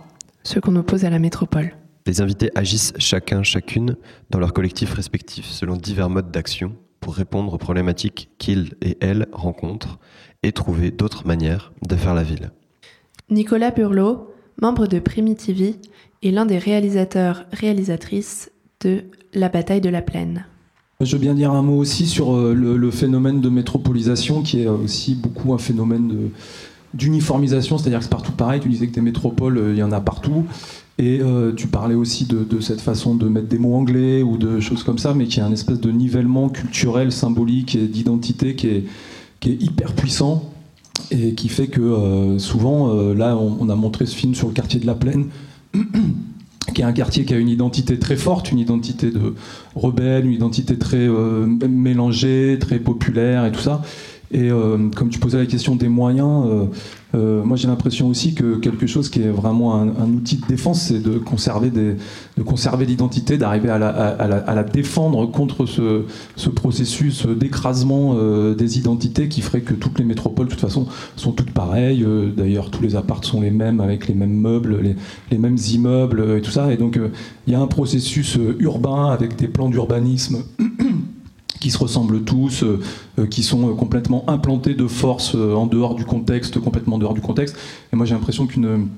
Ce qu'on oppose à la métropole. Les invités agissent chacun, chacune dans leur collectif respectif, selon divers modes d'action, pour répondre aux problématiques qu'ils et elles rencontrent et trouver d'autres manières de faire la ville. Nicolas Burlot, membre de Primitivi, est l'un des réalisateurs-réalisatrices de La bataille de la plaine. Je veux bien dire un mot aussi sur euh, le, le phénomène de métropolisation, qui est aussi beaucoup un phénomène de, d'uniformisation, c'est-à-dire que c'est partout pareil. Tu disais que des métropoles, euh, il y en a partout. Et euh, tu parlais aussi de, cette façon de mettre des mots anglais ou de choses comme ça, mais qui a un espèce de nivellement culturel, symbolique et d'identité qui est, hyper puissant et qui fait que euh, souvent, là, on, on, a montré ce film sur le quartier de la Plaine. [clears throat] qui est un quartier qui a une identité très forte, une identité de rebelle, une identité très mélangée, très populaire et tout ça. Et euh, comme tu posais la question des moyens, euh, euh, moi j'ai l'impression aussi que quelque chose qui est vraiment un, outil de défense, c'est de conserver, de conserver l'identité, d'arriver à la, à, la, défendre contre ce, ce processus d'écrasement des identités qui ferait que toutes les métropoles, de toute façon, sont toutes pareilles. D'ailleurs, tous les apparts sont les mêmes, avec les mêmes meubles, les, les mêmes immeubles et tout ça. Et donc, il y a un processus urbain avec des plans d'urbanisme [clears throat] qui se ressemblent tous, euh, qui sont complètement implantés de force euh, en dehors du contexte, complètement en dehors du contexte. Et moi j'ai l'impression qu'une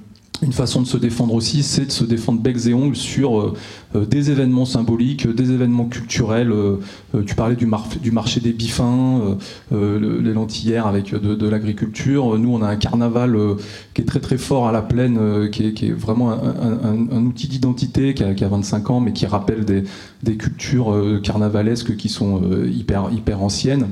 une façon de se défendre aussi, c'est de se défendre becs et ongles sur euh, des événements symboliques, des événements culturels. Euh, tu parlais du, mar du, marché des bifins, euh, les lentillères avec de, l'agriculture. Nous, on a un carnaval qui est très très fort à la plaine, qui, est, vraiment un, outil d'identité qui, qui a, 25 ans, mais qui rappelle des, des cultures carnavalesques qui sont hyper, hyper anciennes.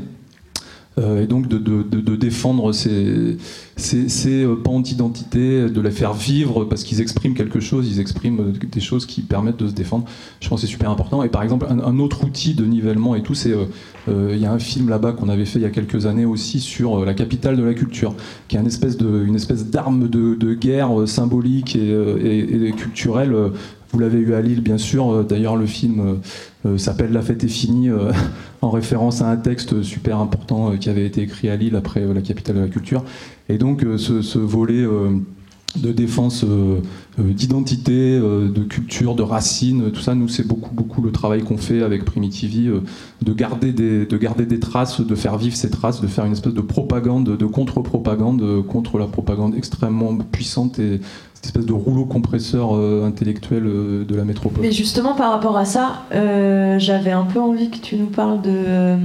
Euh, et donc de, défendre ces, ces, euh, pans d'identité, de les faire vivre parce qu'ils expriment quelque chose, ils expriment euh, des choses qui permettent de se défendre. Je pense que c'est super important. Et par exemple, un, autre outil de nivellement et tout, c'est il y a un film là-bas qu'on avait fait il y a quelques années aussi sur la capitale de la culture, qui est une espèce d'arme de, guerre symbolique et culturelle vous l'avez eu à Lille, bien sûr. D'ailleurs, le film euh, s'appelle La fête est finie, euh, [laughs] en référence à un texte super important euh, qui avait été écrit à Lille après la capitale de la culture. Et donc, ce, volet de défense d'identité, de culture, de racines, tout ça, nous, c'est beaucoup, beaucoup le travail qu'on fait avec Primitivi, de, garder de garder des traces, de faire vivre ces traces, de faire une espèce de propagande, de contre-propagande, contre la propagande extrêmement puissante et espèce de rouleau compresseur euh, intellectuel euh, de la métropole. Mais justement, par rapport à ça, euh, j'avais un peu envie que tu nous parles de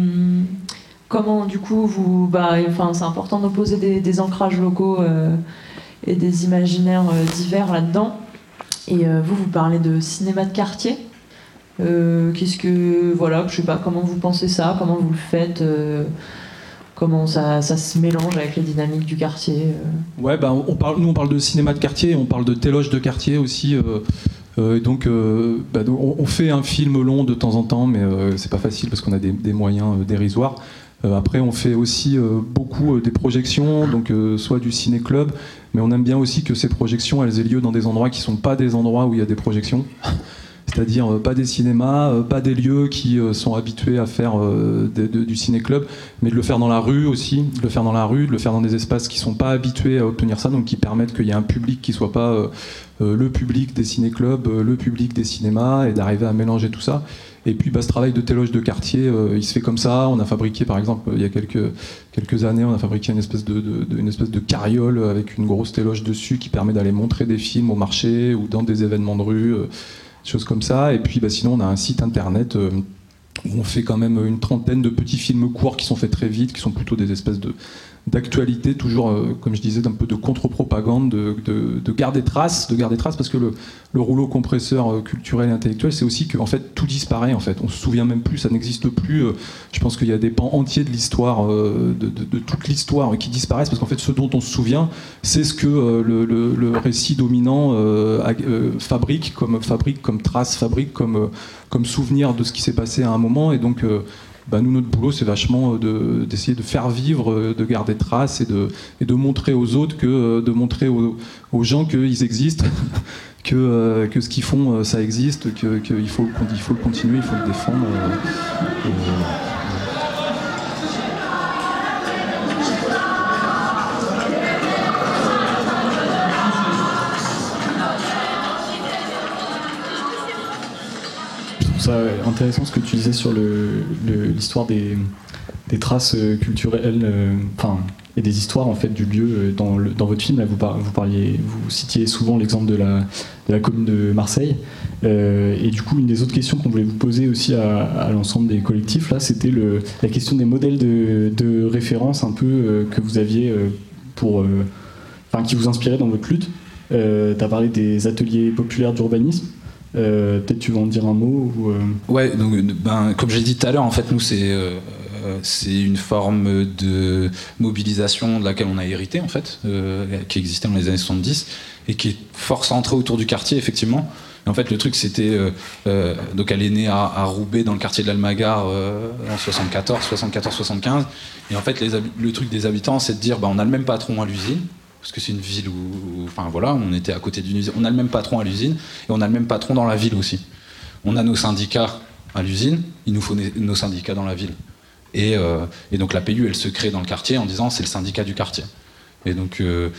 comment, du coup, vous. Bah, enfin, c'est important d'opposer des, des, ancrages locaux et des imaginaires divers là-dedans. Et vous, vous parlez de cinéma de quartier. Qu'est-ce que. Voilà, je sais pas, comment vous pensez ça, comment vous le faites comment ça, se mélange avec les dynamiques du quartier euh. Ouais, bah, on parle, nous on parle de cinéma de quartier, on parle de téloge de quartier aussi. Euh, euh, donc, bah, on, fait un film long de temps en temps, mais c'est pas facile parce qu'on a des, des moyens dérisoires. après, on fait aussi beaucoup des projections, donc soit du ciné-club, mais on aime bien aussi que ces projections elles aient lieu dans des endroits qui sont pas des endroits où il y a des projections. C'est-à-dire euh, pas des cinémas, euh, pas des lieux qui euh, sont habitués à faire du ciné-club, mais de le faire dans la rue aussi, de le faire dans la rue, de le faire dans des espaces qui sont pas habitués à obtenir ça, donc qui permettent qu'il y ait un public qui soit pas le public des ciné-clubs, le public des cinémas, et d'arriver à mélanger tout ça. Et puis bah, ce travail de téloge de quartier, il se fait comme ça. On a fabriqué, par exemple, il y a quelques, quelques années, on a fabriqué une espèce de, une espèce de carriole avec une grosse téloge dessus qui permet d'aller montrer des films au marché ou dans des événements de rue choses comme ça. Et puis bah, sinon, on a un site internet euh, où on fait quand même une trentaine de petits films courts qui sont faits très vite, qui sont plutôt des espèces de, d'actualité, toujours, euh, comme je disais, d'un peu de contre-propagande, de, de, garder trace, de garder trace, parce que le, le rouleau compresseur euh, culturel et intellectuel, c'est aussi que en fait tout disparaît. En fait, on se souvient même plus, ça n'existe plus. Euh, je pense qu'il y a des pans entiers de l'histoire, de, toute l'histoire, qui disparaissent, parce qu'en fait, ce dont on se souvient, c'est ce que le, le, récit dominant fabrique comme fabrique, comme trace, fabrique comme comme souvenir de ce qui s'est passé à un moment, et donc bah, nous, notre boulot, c'est vachement euh, d'essayer de, faire vivre, euh, de garder trace et de, et de montrer aux autres, que, euh, de montrer aux, gens qu'ils existent, [laughs] que, que ce qu'ils font, ça existe, qu'il faut, il faut le continuer, il faut le défendre. ça intéressant ce que tu disais sur l'histoire des, traces euh, culturelles, euh, et des histoires en fait du lieu euh, dans, votre film. Là, vous, parliez, vous citiez souvent l'exemple de la, commune de Marseille. et du coup, une des autres questions qu'on voulait vous poser aussi à, l'ensemble des collectifs c'était la question des modèles de, référence un peu que vous aviez pour, qui vous inspiraient dans votre lutte. tu as parlé des ateliers populaires d'urbanisme. Euh, peut-être tu veux en dire un mot ou, euh, Ouais, donc, ben, comme j'ai dit tout à l'heure, en fait, nous, c'est euh, c'est une forme de mobilisation de laquelle on a hérité, en fait, qui existait dans les années 70 et qui est fort centrée autour du quartier, effectivement. en fait, le truc, c'était. donc, elle est née à, Roubaix, dans le quartier de l'Almagar, en 74, 74, 75. Et en fait, le truc des habitants, c'est de dire bah, on a le même patron à l'usine, parce que c'est une ville où, enfin voilà, on était à côté d'une usine. On a le même patron à l'usine et on a le même patron dans la ville aussi. On a nos syndicats à l'usine, il nous faut nos syndicats dans la ville. Et, euh, donc la PU, elle se crée dans le quartier en disant c'est le syndicat du quartier. Et donc euh,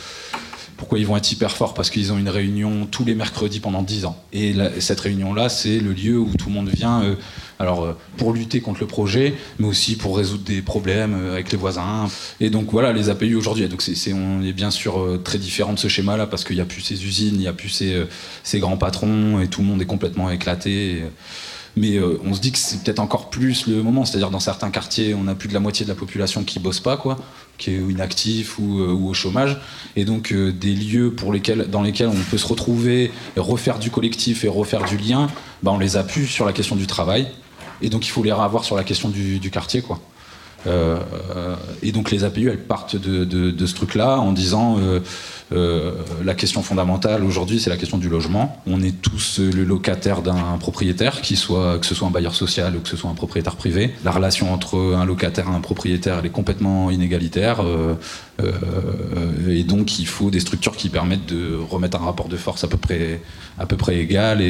pourquoi ils vont être hyper forts Parce qu'ils ont une réunion tous les mercredis pendant 10 ans. Et cette réunion-là, c'est le lieu où tout le monde vient, euh, alors euh, pour lutter contre le projet, mais aussi pour résoudre des problèmes euh, avec les voisins. Et donc voilà, les APU aujourd'hui. Donc c'est, on est bien sûr très différent de ce schéma-là parce qu'il n'y a plus ces usines, il n'y a plus ces, ces, grands patrons et tout le monde est complètement éclaté mais euh, on se dit que c'est peut-être encore plus le moment. C'est-à-dire dans certains quartiers, on a plus de la moitié de la population qui bosse pas, quoi, qui est inactif ou, euh, au chômage, et donc euh, des lieux pour lesquels, dans lesquels on peut se retrouver, refaire du collectif et refaire du lien, bah, on les appuie sur la question du travail, et donc il faut les avoir sur la question du, du quartier, quoi. Euh, et donc les APU, elles partent de, ce truc-là en disant euh, euh, la question fondamentale aujourd'hui, c'est la question du logement. On est tous le locataire d'un propriétaire, que ce soit un bailleur social ou que ce soit un propriétaire privé. La relation entre un locataire et un propriétaire, elle est complètement inégalitaire. et donc il faut des structures qui permettent de remettre un rapport de force à peu près, égal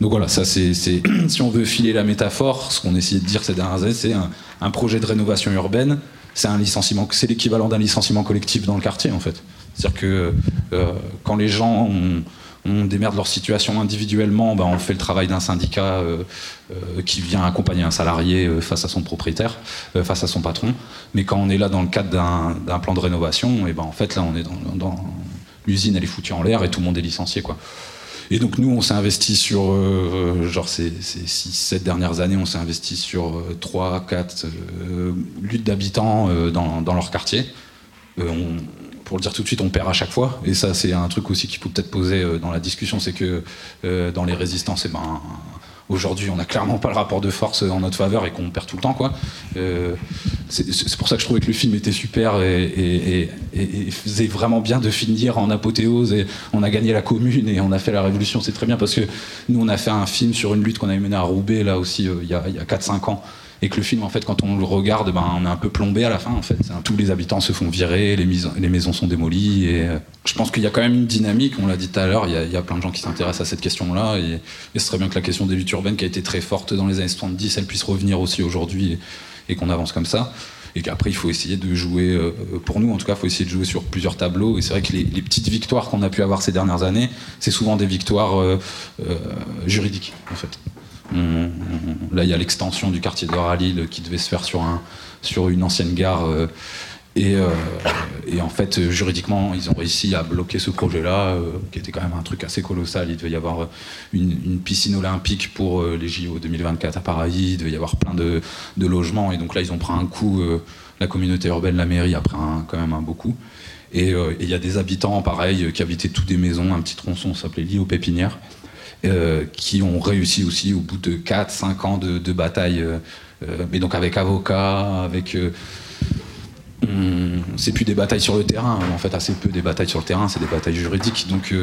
donc voilà, ça c'est, [clears throat] si on veut filer la métaphore, ce qu'on essayait de dire ces dernières années, c'est un, projet de rénovation urbaine, c'est un licenciement, c'est l'équivalent d'un licenciement collectif dans le quartier en fait. C'est-à-dire que euh, quand les gens ont, on démerde leur situation individuellement, ben on fait le travail d'un syndicat euh, euh, qui vient accompagner un salarié face à son propriétaire, face à son patron. Mais quand on est là dans le cadre d'un plan de rénovation, et ben en fait là on est dans, dans l'usine elle est foutue en l'air et tout le monde est licencié quoi. Et donc nous, on s'est investi sur, euh, genre ces, ces 6, 7 dernières années, on s'est investi sur 3, euh, 4 euh, luttes d'habitants dans, dans, leur quartier. pour le dire tout de suite, on perd à chaque fois. Et ça, c'est un truc aussi qu'il faut peut-être poser dans la discussion, c'est que dans les résistances, eh ben, Aujourd'hui, on n'a clairement pas le rapport de force en notre faveur et qu'on perd tout le temps. Quoi. Euh, c'est pour ça que je trouvais que le film était super et, faisait vraiment bien de finir en apothéose. Et on a gagné la commune et on a fait la révolution. C'est très bien parce que nous, on a fait un film sur une lutte qu'on avait menée à Roubaix, là aussi, euh, il y a, a 4-5 ans. Et que le film, en fait, quand on le regarde, ben, on est un peu plombé à la fin, en fait. Tous les habitants se font virer, les, les maisons sont démolies, et euh, je pense qu'il y a quand même une dynamique, on l'a dit tout à l'heure, il, y, a plein de gens qui s'intéressent à cette question-là, et, ce serait bien que la question des luttes urbaines, qui a été très forte dans les années 70, elle puisse revenir aussi aujourd'hui, et, qu'on avance comme ça. Et qu'après, il faut essayer de jouer, euh, pour nous en tout cas, il faut essayer de jouer sur plusieurs tableaux. Et c'est vrai que les, petites victoires qu'on a pu avoir ces dernières années, c'est souvent des victoires euh, juridiques, en fait là, il y a l'extension du quartier de qui devait se faire sur, un, une ancienne gare. Euh, euh, et, en fait, juridiquement, ils ont réussi à bloquer ce projet-là, euh, qui était quand même un truc assez colossal. Il devait y avoir une, piscine olympique pour les JO 2024 à Paris, il devait y avoir plein de, logements. Et donc là, ils ont pris un coup, la communauté urbaine, la mairie a pris quand même un beau coup. Et il y a des habitants, pareil, qui habitaient toutes des maisons, un petit tronçon s'appelait l'île aux Pépinières. Euh, qui ont réussi aussi au bout de 4-5 ans de, de bataille, euh, euh, mais donc avec avocats, avec c'est plus des batailles sur le terrain, en fait assez peu des batailles sur le terrain, c'est des batailles juridiques. Donc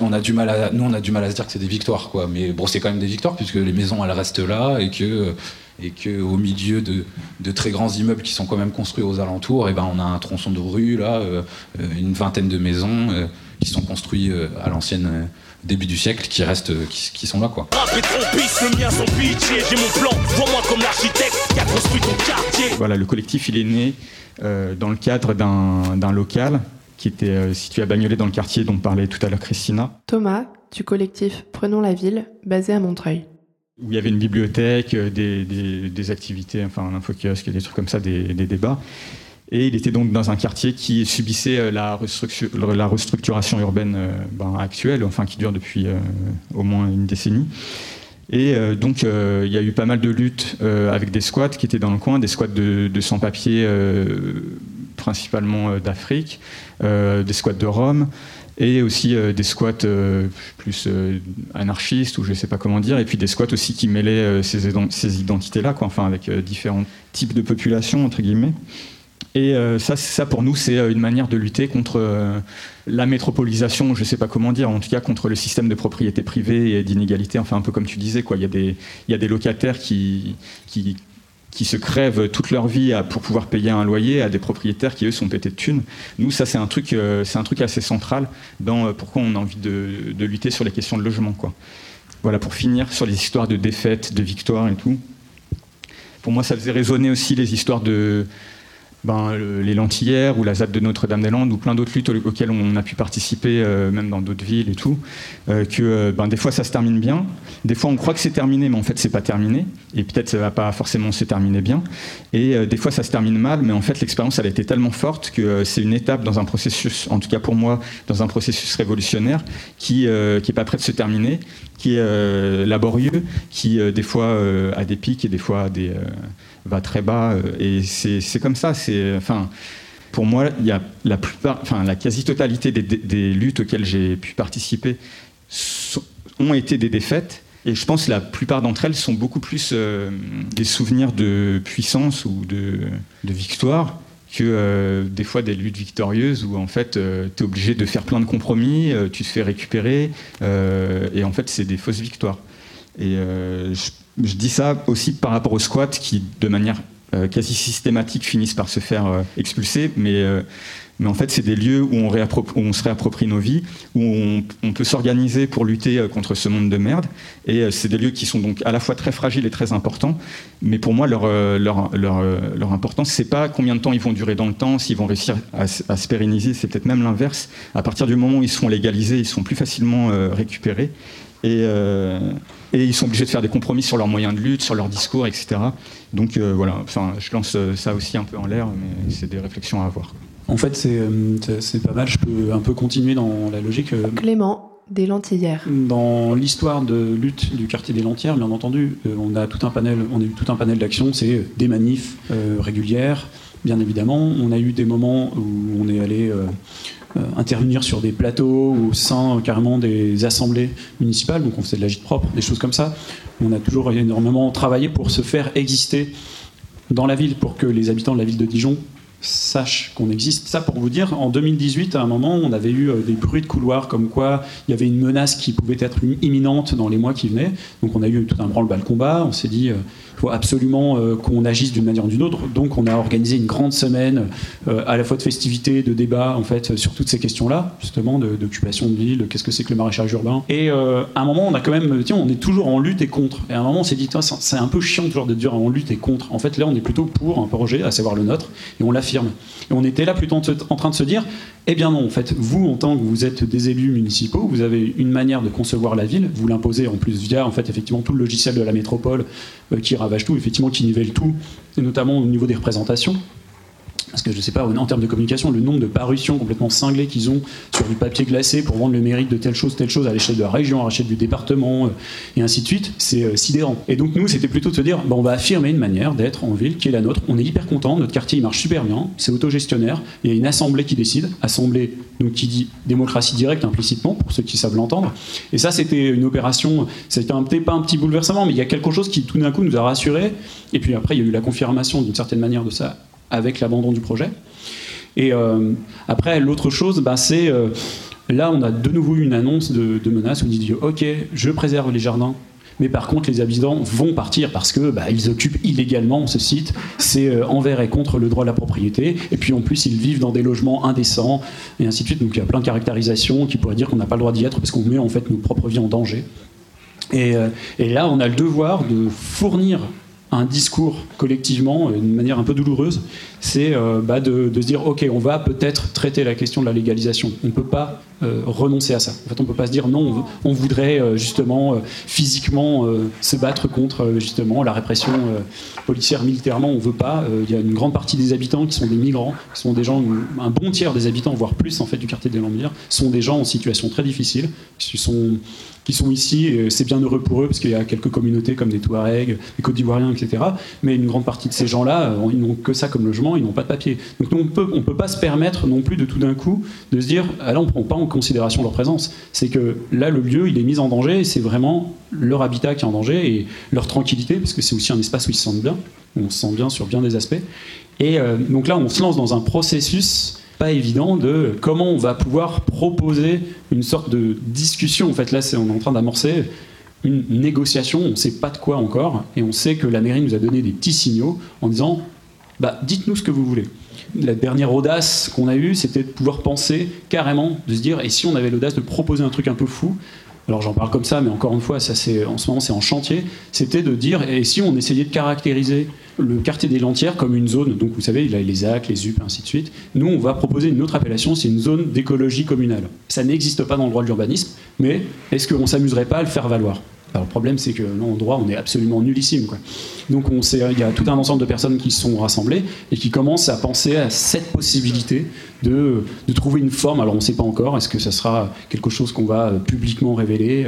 on a du mal à, nous on a du mal à se dire que c'est des victoires quoi. Mais bon c'est quand même des victoires puisque les maisons elles restent là et que et que au milieu de, très grands immeubles qui sont quand même construits aux alentours, et ben on a un tronçon de rue là, une vingtaine de maisons qui sont construites à l'ancienne début du siècle qui restent, qui, sont là quoi. Voilà, le collectif il est né euh, dans le cadre d'un local qui était euh, situé à Bagnolet dans le quartier dont parlait tout à l'heure Christina. Thomas, du collectif Prenons la ville, basé à Montreuil. Où il y avait une bibliothèque, euh, des, des, activités, enfin un infokiosque, des trucs comme ça, des, des débats. Et il était donc dans un quartier qui subissait euh, la, restructuration urbaine euh, ben, actuelle, enfin qui dure depuis euh, au moins une décennie. Et donc il y a eu pas mal de luttes avec des squats qui étaient dans le coin, des squats de, sans-papiers principalement d'Afrique, des squats de Rome, et aussi des squats plus anarchistes ou je ne sais pas comment dire, et puis des squats aussi qui mêlaient ces, identités-là, enfin avec différents types de populations entre guillemets. Et euh, ça, ça, pour nous, c'est euh, une manière de lutter contre euh, la métropolisation, je ne sais pas comment dire, en tout cas contre le système de propriété privée et d'inégalité, enfin un peu comme tu disais, quoi. Il, y a des, locataires qui, se crèvent toute leur vie pour pouvoir payer un loyer à des propriétaires qui, eux, sont pétés de thunes. Nous, ça, c'est un, truc, un truc assez central dans pourquoi on a envie de, de lutter sur les questions de logement. Quoi. Voilà, pour finir sur les histoires de défaites, de victoires et tout. Pour moi, ça faisait résonner aussi les histoires de ben, les Lentillères ou la ZAD de Notre-Dame-des-Landes ou plein d'autres luttes auxquelles on a pu participer, euh, même dans d'autres villes et tout, euh, que euh, ben, des fois ça se termine bien, des fois on croit que c'est terminé, mais en fait c'est pas terminé, et peut-être ça va pas forcément se terminer bien, et des fois ça se termine mal, mais en fait l'expérience elle a été tellement forte que c'est une étape dans un processus, en tout cas pour moi, dans un processus révolutionnaire qui qui est pas prêt de se terminer, qui est laborieux, qui des fois a des pics et des fois a des va très bas. Euh, et c'est comme ça. Enfin, pour moi, y a la quasi-totalité des, luttes auxquelles j'ai pu participer ont été des défaites. Et je pense que la plupart d'entre elles sont beaucoup plus euh, des souvenirs de puissance ou de, victoire que euh, des fois des luttes victorieuses où en fait tu es obligé de faire plein de compromis, tu te fais récupérer et en fait c'est des fausses victoires. Et je je dis ça aussi par rapport aux squats qui, de manière euh, quasi systématique, finissent par se faire euh, expulser, mais, euh, mais en fait, c'est des lieux où on, se réapproprie nos vies, où on, peut s'organiser pour lutter contre ce monde de merde. Et c'est des lieux qui sont donc à la fois très fragiles et très importants, mais pour moi, leur, leur, leur, leur importance, c'est pas combien de temps ils vont durer dans le temps, s'ils vont réussir à, à se pérenniser, c'est peut-être même l'inverse. À partir du moment où ils sont légalisés, ils sont plus facilement récupérés. Et, et, ils sont obligés de faire des compromis sur leurs moyens de lutte, sur leur discours, etc. Donc euh, voilà, enfin, je lance euh, ça aussi un peu en l'air, mais c'est des réflexions à avoir. En fait, c'est pas mal, je peux un peu continuer dans la logique. Clément, des Lentillères. Dans l'histoire de lutte du quartier des Lentillères, bien entendu, on a tout un panel, on a eu tout un panel d'actions, c'est des manifs régulières, bien évidemment. On a eu des moments où on est allé euh, intervenir sur des plateaux au sein carrément des assemblées municipales, donc on faisait de l'agite propre, des choses comme ça. On a toujours énormément travaillé pour se faire exister dans la ville, pour que les habitants de la ville de Dijon sache qu'on existe. Ça, pour vous dire, en 2018, à un moment, on avait eu des bruits de couloir comme quoi il y avait une menace qui pouvait être imminente dans les mois qui venaient. Donc on a eu tout un branle-bas le combat. On s'est dit, il faut absolument euh, qu'on agisse d'une manière ou d'une autre. Donc on a organisé une grande semaine euh, à la fois de festivités, de débats en fait sur toutes ces questions-là, justement d'occupation de, ville, qu'est-ce que c'est que le maraîchage urbain. Et euh, à un moment on a quand même, tiens, on est toujours en lutte et contre. Et à un moment on s'est dit, c'est un peu chiant toujours de dire en lutte et contre. En fait là on est plutôt pour un projet, à savoir le nôtre, et on l'affirme. Et on était là plutôt en train de se dire, eh bien non, en fait, vous en tant que vous êtes des élus municipaux, vous avez une manière de concevoir la ville, vous l'imposez en plus via en fait effectivement tout le logiciel de la métropole qui ravage tout, effectivement, qui nivelle tout, et notamment au niveau des représentations. Parce que je ne sais pas, en termes de communication, le nombre de parutions complètement cinglées qu'ils ont sur du papier glacé pour vendre le mérite de telle chose, telle chose à l'échelle de la région, à l'échelle du département, euh, et ainsi de suite, c'est euh, sidérant. Et donc nous, c'était plutôt de se dire, bah, on va affirmer une manière d'être en ville qui est la nôtre. On est hyper content, notre quartier il marche super bien, c'est autogestionnaire, il y a une assemblée qui décide, assemblée donc qui dit démocratie directe implicitement, pour ceux qui savent l'entendre. Et ça, c'était une opération, c'était peut-être pas un petit bouleversement, mais il y a quelque chose qui tout d'un coup nous a rassurés. Et puis après, il y a eu la confirmation d'une certaine manière de ça avec l'abandon du projet. Et euh, après, l'autre chose, bah, c'est euh, là, on a de nouveau une annonce de, menace on dit Ok, je préserve les jardins, mais par contre, les habitants vont partir parce que bah, ils occupent illégalement ce site. C'est euh, envers et contre le droit de la propriété. Et puis en plus, ils vivent dans des logements indécents et ainsi de suite. Donc il y a plein de caractérisations qui pourraient dire qu'on n'a pas le droit d'y être parce qu'on met en fait nos propres vies en danger. Et là, on a le devoir de fournir un discours collectivement, d'une manière un peu douloureuse, c'est euh, bah, de, se dire ok, on va peut-être traiter la question de la légalisation. On ne peut pas euh, renoncer à ça. En fait, on ne peut pas se dire non, on, voudrait euh, justement physiquement se battre contre justement la répression policière militairement. On veut pas. Il y a une grande partie des habitants qui sont des migrants, qui sont des gens, un bon tiers des habitants, voire plus en fait du quartier des Lambières, sont des gens en situation très difficile, qui sont qui sont ici, c'est bien heureux pour eux, parce qu'il y a quelques communautés comme des Touaregs, des Côte d'Ivoiriens, etc. Mais une grande partie de ces gens-là, ils n'ont que ça comme logement, ils n'ont pas de papier. Donc on ne peut pas se permettre non plus de tout d'un coup de se dire, ah là, on ne prend pas en considération leur présence. C'est que là, le lieu, il est mis en danger, c'est vraiment leur habitat qui est en danger, et leur tranquillité, parce que c'est aussi un espace où ils se sentent bien, on se sent bien sur bien des aspects. Et euh, donc là, on se lance dans un processus pas évident de comment on va pouvoir proposer une sorte de discussion. En fait, là, c'est on est en train d'amorcer une négociation, on ne sait pas de quoi encore, et on sait que la mairie nous a donné des petits signaux en disant bah, dites-nous ce que vous voulez. La dernière audace qu'on a eue, c'était de pouvoir penser carrément, de se dire, et si on avait l'audace de proposer un truc un peu fou, alors j'en parle comme ça, mais encore une fois, ça c'est en ce moment c'est en chantier, c'était de dire, et si on essayait de caractériser le quartier des Lentières comme une zone, donc vous savez, il a les AC, les UP, ainsi de suite, nous on va proposer une autre appellation, c'est une zone d'écologie communale. Ça n'existe pas dans le droit de l'urbanisme, mais est-ce qu'on s'amuserait pas à le faire valoir? Alors, le problème, c'est que non, en droit, on est absolument nullissime. Donc, on il y a tout un ensemble de personnes qui se sont rassemblées et qui commencent à penser à cette possibilité de, trouver une forme. Alors, on ne sait pas encore. Est-ce que ça sera quelque chose qu'on va publiquement révéler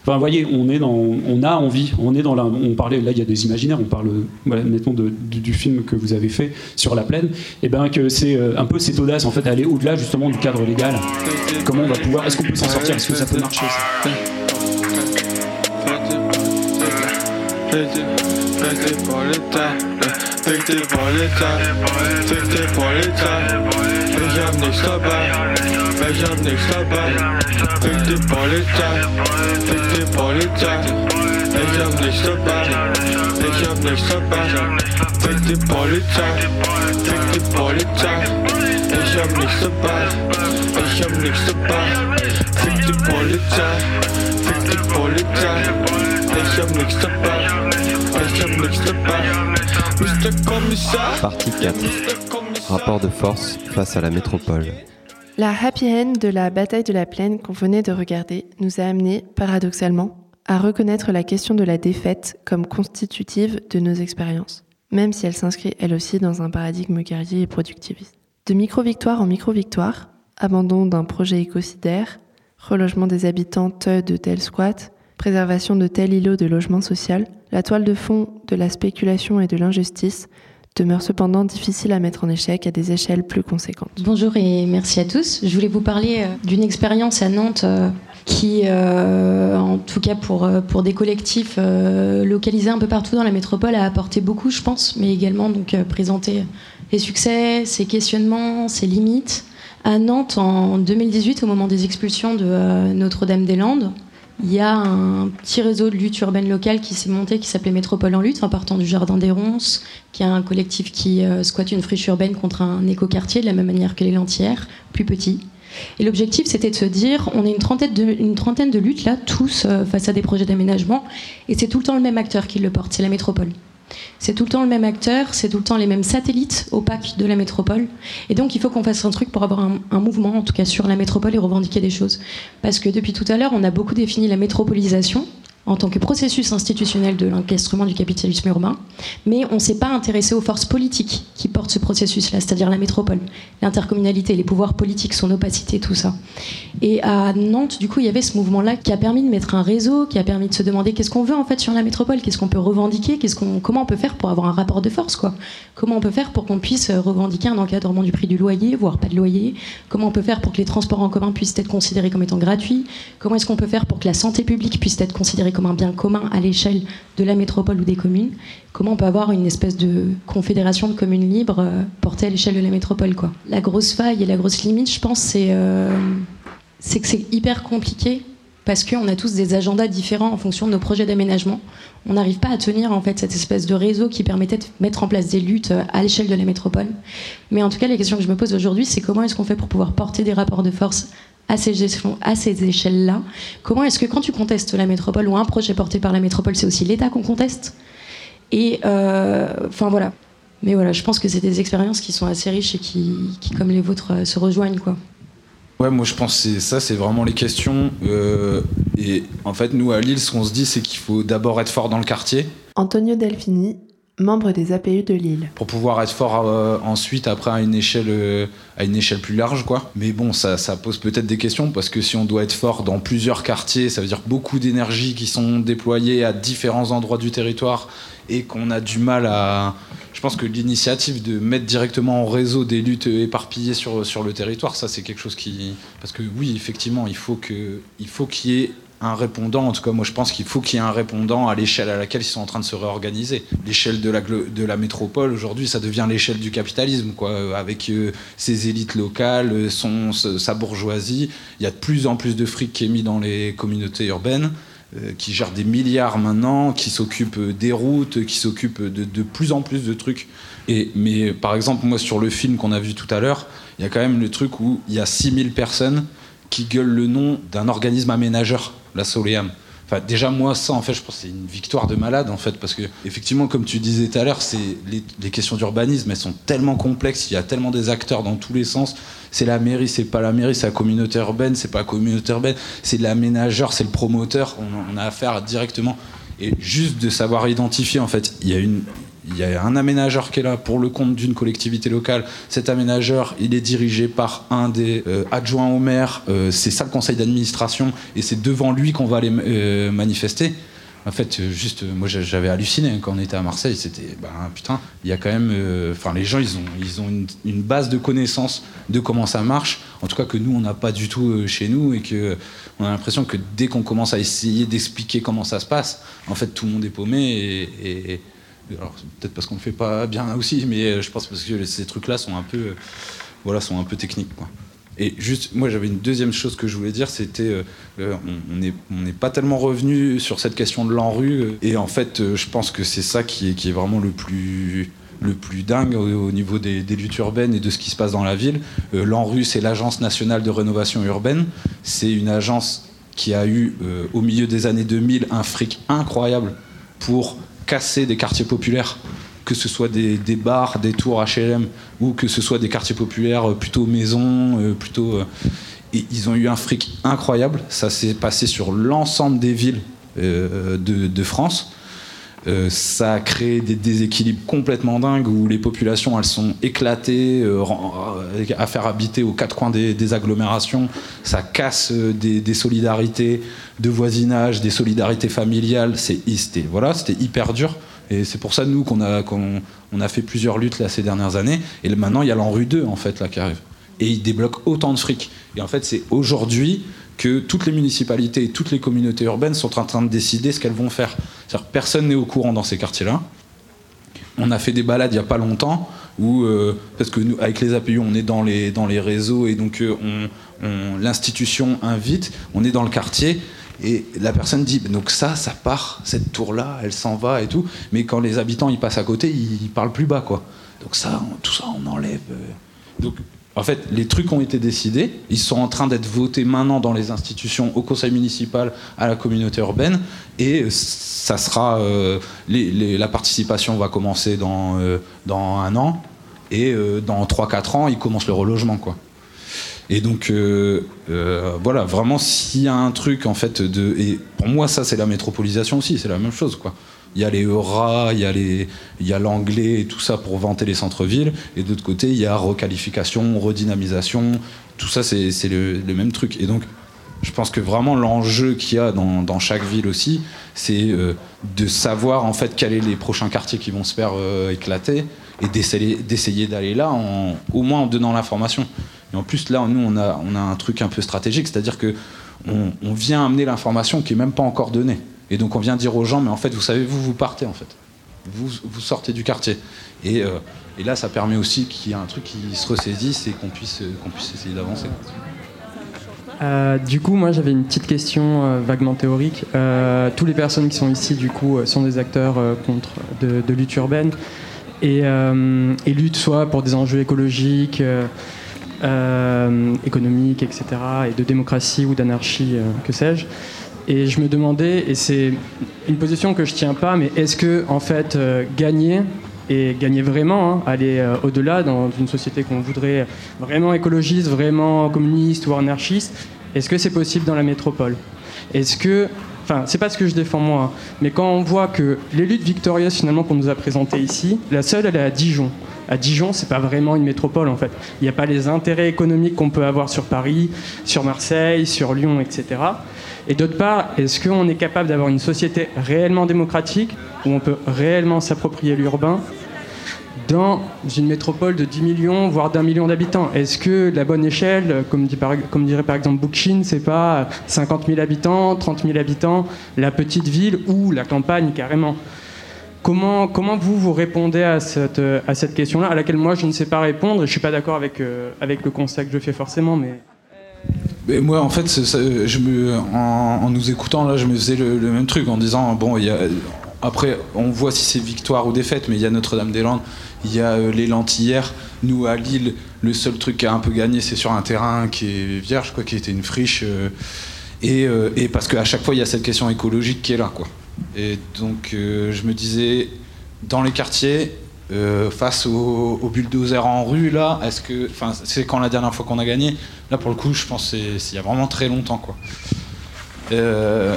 Enfin, vous voyez, on a envie, on est dans la, on parlait, là, il y a des imaginaires, on parle, voilà, du, film que vous avez fait sur la plaine, et ben que c'est euh, un peu cette audace en fait, aller au-delà justement du cadre légal. Comment on va pouvoir, est-ce qu'on peut s'en sortir, est-ce que ça peut marcher Dygtig Polizei, dygtig Polizei, dygtig Polizei. Ich hab nichts dabei, ich hab nichts dabei. Dygtig Polizei, dygtig Polizei. Ich hab nichts dabei, ich hab nichts dabei. Dygtig Polizei, dygtig Polizei. Ich hab nichts dabei, ich hab nichts dabei. Fick die Polizei, fick die Polizei. Partie 4. Rapport de force face à la métropole. La happy end de la bataille de la plaine qu'on venait de regarder nous a amené, paradoxalement, à reconnaître la question de la défaite comme constitutive de nos expériences, même si elle s'inscrit elle aussi dans un paradigme guerrier et productiviste. De micro-victoire en micro-victoire, abandon d'un projet écocidaire, relogement des habitants de tel squat, préservation de tel îlot de logement social, la toile de fond de la spéculation et de l'injustice demeure cependant difficile à mettre en échec à des échelles plus conséquentes. Bonjour et merci à tous. Je voulais vous parler euh, d'une expérience à Nantes euh, qui, euh, en tout cas pour, pour des collectifs localisés un peu partout dans la métropole, a apporté beaucoup, je pense, mais également donc présenter les succès, ses questionnements, ses limites. À Nantes, en 2018, au moment des expulsions de Notre-Dame-des-Landes, il y a un petit réseau de lutte urbaine locale qui s'est monté, qui s'appelait Métropole en lutte, en partant du Jardin des Ronces, qui est un collectif qui squatte une friche urbaine contre un écoquartier, de la même manière que les Lentières, plus petit. Et l'objectif, c'était de se dire, on est une trentaine de, une trentaine de luttes là, tous euh, face à des projets d'aménagement, et c'est tout le temps le même acteur qui le porte, c'est la métropole. C'est tout le temps le même acteur, c'est tout le temps les mêmes satellites opaques de la métropole. Et donc il faut qu'on fasse un truc pour avoir un, un, mouvement, en tout cas sur la métropole, et revendiquer des choses. Parce que depuis tout à l'heure, on a beaucoup défini la métropolisation, en tant que processus institutionnel de l'encastrement du capitalisme urbain, mais on ne s'est pas intéressé aux forces politiques qui portent ce processus-là, c'est-à-dire la métropole, l'intercommunalité, les pouvoirs politiques, son opacité, tout ça. Et à Nantes, du coup, il y avait ce mouvement-là qui a permis de mettre un réseau, qui a permis de se demander qu'est-ce qu'on veut en fait sur la métropole, qu'est-ce qu'on peut revendiquer, qu'est-ce qu'on, comment on peut faire pour avoir un rapport de force, quoi. Comment on peut faire pour qu'on puisse revendiquer un encadrement du prix du loyer, voire pas de loyer? Comment on peut faire pour que les transports en commun puissent être considérés comme étant gratuits? Comment est-ce qu'on peut faire pour que la santé publique puisse être considérée comme un bien commun à l'échelle de la métropole ou des communes, comment on peut avoir une espèce de confédération de communes libres euh, portée à l'échelle de la métropole. La grosse faille et la grosse limite, je pense, c'est euh, que c'est hyper compliqué parce qu'on a tous des agendas différents en fonction de nos projets d'aménagement. On n'arrive pas à tenir en fait cette espèce de réseau qui permettait de mettre en place des luttes euh, à l'échelle de la métropole. Mais en tout cas, la question que je me pose aujourd'hui, c'est comment est-ce qu'on fait pour pouvoir porter des rapports de force à ces, échelles-là Comment est-ce que quand tu contestes la métropole ou un projet porté par la métropole, c'est aussi l'État qu'on conteste? Et euh, enfin voilà. Mais voilà, je pense que c'est des expériences qui sont assez riches et qui, qui comme les vôtres, euh, se rejoignent quoi. Ouais, moi je pense que ça, c'est vraiment les questions. Euh, et en fait, nous à Lille, ce qu'on se dit, c'est qu'il faut d'abord être fort dans le quartier. Antonio Delfini, membre des APU de Lille. Pour pouvoir être fort euh, ensuite, après, à une, échelle, euh, à une échelle plus large, quoi. Mais bon, ça, ça pose peut-être des questions, parce que si on doit être fort dans plusieurs quartiers, ça veut dire beaucoup d'énergie qui sont déployées à différents endroits du territoire, et qu'on a du mal à... Je pense que l'initiative de mettre directement en réseau des luttes éparpillées sur, sur le territoire, ça c'est quelque chose qui... Parce que oui, effectivement, il faut qu'il y ait un répondant. En tout cas, moi, je pense qu'il faut qu'il y ait un répondant à l'échelle à laquelle ils sont en train de se réorganiser. L'échelle de la, métropole, aujourd'hui, ça devient l'échelle du capitalisme, quoi, euh, avec euh, ses élites locales, euh, son, sa bourgeoisie. Il y a de plus en plus de fric qui est mis dans les communautés urbaines qui gèrent des milliards maintenant, qui s'occupent des routes, qui s'occupent de, de, plus en plus de trucs. Et, mais par exemple, moi, sur le film qu'on a vu tout à l'heure, il y a quand même le truc où il y a 6000 personnes qui gueulent le nom d'un organisme aménageur la Soleam. Enfin, déjà, moi, ça, en fait, je pense que c'est une victoire de malade, en fait, parce que, effectivement, comme tu disais tout à l'heure, les, questions d'urbanisme, elles sont tellement complexes, il y a tellement des acteurs dans tous les sens. C'est la mairie, c'est pas la mairie, c'est la communauté urbaine, c'est pas la communauté urbaine, c'est l'aménageur, c'est le promoteur. On, a affaire directement. Et juste de savoir identifier, en fait, il y a une, il y a un aménageur qui est là pour le compte d'une collectivité locale. Cet aménageur, il est dirigé par un des euh, adjoints au maire. Euh, c'est ça le conseil d'administration et c'est devant lui qu'on va aller euh, manifester. En fait, juste, moi j'avais halluciné quand on était à Marseille. C'était, ben putain, il y a quand même. Enfin, les gens, ils ont, ils ont une, base de connaissances de comment ça marche. En tout cas, que nous, on n'a pas du tout chez nous et que on a l'impression que dès qu'on commence à essayer d'expliquer comment ça se passe, en fait, tout le monde est paumé et alors peut-être parce qu'on ne fait pas bien aussi, mais euh, je pense parce que ces trucs-là sont un peu, euh, voilà, sont un peu techniques. Et juste, moi j'avais une deuxième chose que je voulais dire, c'était, euh, on n'est pas tellement revenu sur cette question de l'ANRU, et en fait, je pense que c'est ça qui est, vraiment le plus, le plus dingue au, niveau des, luttes urbaines et de ce qui se passe dans la ville. L'ANRU, c'est l'Agence nationale de rénovation urbaine. C'est une agence qui a eu, au milieu des années 2000, un fric incroyable pour casser des quartiers populaires, que ce soit des, bars, des tours HLM, ou que ce soit des quartiers populaires euh, plutôt maisons, euh, plutôt. Euh, et ils ont eu un fric incroyable. Ça s'est passé sur l'ensemble des villes de, France. Ça a créé des déséquilibres complètement dingues où les populations elles sont éclatées à faire habiter aux quatre coins des, agglomérations. Ça casse des, solidarités de voisinage, des solidarités familiales. C'est voilà, c'était hyper dur. Et c'est pour ça, nous, qu'on a, on a fait plusieurs luttes là, ces dernières années. Et maintenant, il y a l'ANRU 2, en fait, là, qui arrive. Et il débloque autant de fric. Et en fait, c'est aujourd'hui que toutes les municipalités et toutes les communautés urbaines sont en train de décider ce qu'elles vont faire. Personne n'est au courant dans ces quartiers-là. On a fait des balades il n'y a pas longtemps où, euh, parce que nous, avec les APU, on est dans les, dans les réseaux et donc euh, on, l'institution invite, on est dans le quartier et la personne dit donc ça, ça part, cette tour-là, elle s'en va et tout, mais quand les habitants ils passent à côté, ils, parlent plus bas quoi. Donc ça, tout ça, on enlève. Euh. En fait, les trucs ont été décidés, ils sont en train d'être votés maintenant dans les institutions, au conseil municipal, à la communauté urbaine, et ça sera, euh, la participation va commencer dans, euh, dans un an, et euh, dans 3-4 ans, ils commencent le relogement, quoi. Et donc, voilà, vraiment, s'il y a un truc, en fait, de. Et pour moi, ça, c'est la métropolisation aussi, c'est la même chose, quoi il y a les EURA, il y a, les, il l'anglais tout ça pour vanter les centres-villes. Et de l'autre côté, il y a requalification, redynamisation. Tout ça, c'est, le, même truc. Et donc, je pense que vraiment l'enjeu qu'il y a dans, chaque ville aussi, c'est euh, de savoir en fait quels sont les prochains quartiers qui vont se faire euh, éclater et d'essayer, d'aller là, en, au moins en donnant l'information. Et en plus, là, nous, on a, on a un truc un peu stratégique, c'est-à-dire que on vient amener l'information qui n'est même pas encore donnée. Et donc on vient dire aux gens, mais en fait, vous savez, vous, vous partez en fait. Vous, vous sortez du quartier. Et, euh, et là, ça permet aussi qu'il y ait un truc qui se ressaisisse et qu'on puisse, qu'on puisse essayer d'avancer. Euh, du coup, moi j'avais une petite question euh, vaguement théorique. toutes les personnes qui sont ici, du coup, sont des acteurs contre de, lutte urbaine et, et, luttent soit pour des enjeux écologiques, économiques, etc., et de démocratie ou d'anarchie, que sais-je. Et je me demandais, et c'est une position que je tiens pas, mais est-ce que en fait euh, gagner et gagner vraiment, hein, aller euh, au-delà dans une société qu'on voudrait vraiment écologiste, vraiment communiste ou anarchiste, est-ce que c'est possible dans la métropole? Est-ce que Enfin, c'est pas ce que je défends moi, hein, mais quand on voit que les luttes victorieuses finalement qu'on nous a présentées ici, la seule elle est à Dijon. À Dijon, c'est pas vraiment une métropole en fait. Il n'y a pas les intérêts économiques qu'on peut avoir sur Paris, sur Marseille, sur Lyon, etc. Et d'autre part, est-ce qu'on est capable d'avoir une société réellement démocratique où on peut réellement s'approprier l'urbain dans une métropole de 10 millions, voire d'un million d'habitants? Est-ce que la bonne échelle, comme, dirait par exemple Bookchin, c'est pas 50 000 habitants, 30 000 habitants, la petite ville ou la campagne carrément? Comment, comment vous, vous répondez à cette, question-là, à laquelle moi je ne sais pas répondre Je ne suis pas d'accord euh, avec le constat que je fais forcément, mais moi, en fait, en, nous écoutant, là, je me faisais le, même truc en disant bon, après, on voit si c'est victoire ou défaite, mais il y a Notre-Dame-des-Landes, il y a euh, les Lentillères. Nous, à Lille, le seul truc qui a un peu gagné, c'est sur un terrain qui est vierge, quoi, qui était une friche. Euh, et, euh, et, parce qu'à chaque fois, il y a cette question écologique qui est là, quoi. Et donc, je me disais, dans les quartiers, euh, face au bulldozers en rue, là, est-ce que. Enfin, c'est quand la dernière fois qu'on a gagné? Là, pour le coup, je pense c'est il y a vraiment très longtemps, quoi. Euh,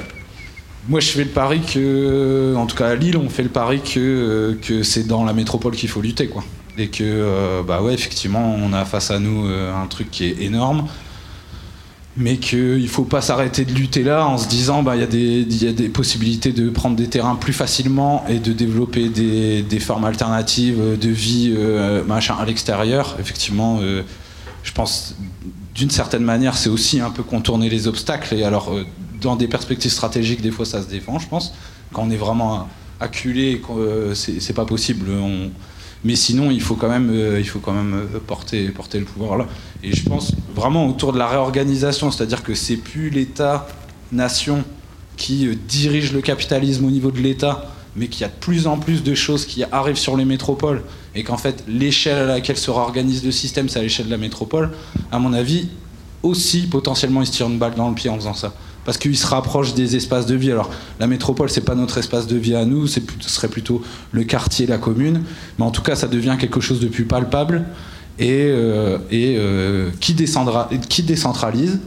moi, je fais le pari que, en tout cas à Lille, on fait le pari que, que c'est dans la métropole qu'il faut lutter, quoi. Et que, euh, bah ouais, effectivement, on a face à nous un truc qui est énorme mais qu'il ne faut pas s'arrêter de lutter là en se disant bah, y, y, a des possibilités de prendre des terrains plus facilement et de développer des, des formes alternatives de vie euh, machin à l'extérieur. Effectivement, euh, je pense d'une certaine manière, c'est aussi un peu contourner les obstacles. Et alors, euh, dans des perspectives stratégiques, des fois ça se défend, je pense. Quand on est vraiment acculé, c'est pas possible. Mais sinon, il faut quand même, euh, il faut quand même euh, porter, porter le pouvoir là. Et je pense vraiment autour de la réorganisation, c'est-à-dire que c'est plus l'État-nation qui euh, dirige le capitalisme au niveau de l'État, mais qu'il y a de plus en plus de choses qui arrivent sur les métropoles, et qu'en fait, l'échelle à laquelle se réorganise le système, c'est à l'échelle de la métropole, à mon avis, aussi potentiellement il se tire une balle dans le pied en faisant ça parce qu'il se rapproche des espaces de vie. Alors, la métropole, c'est pas notre espace de vie à nous, ce serait plutôt le quartier, la commune. Mais en tout cas, ça devient quelque chose de plus palpable et, euh, euh, qui, descendra, qui décentralise,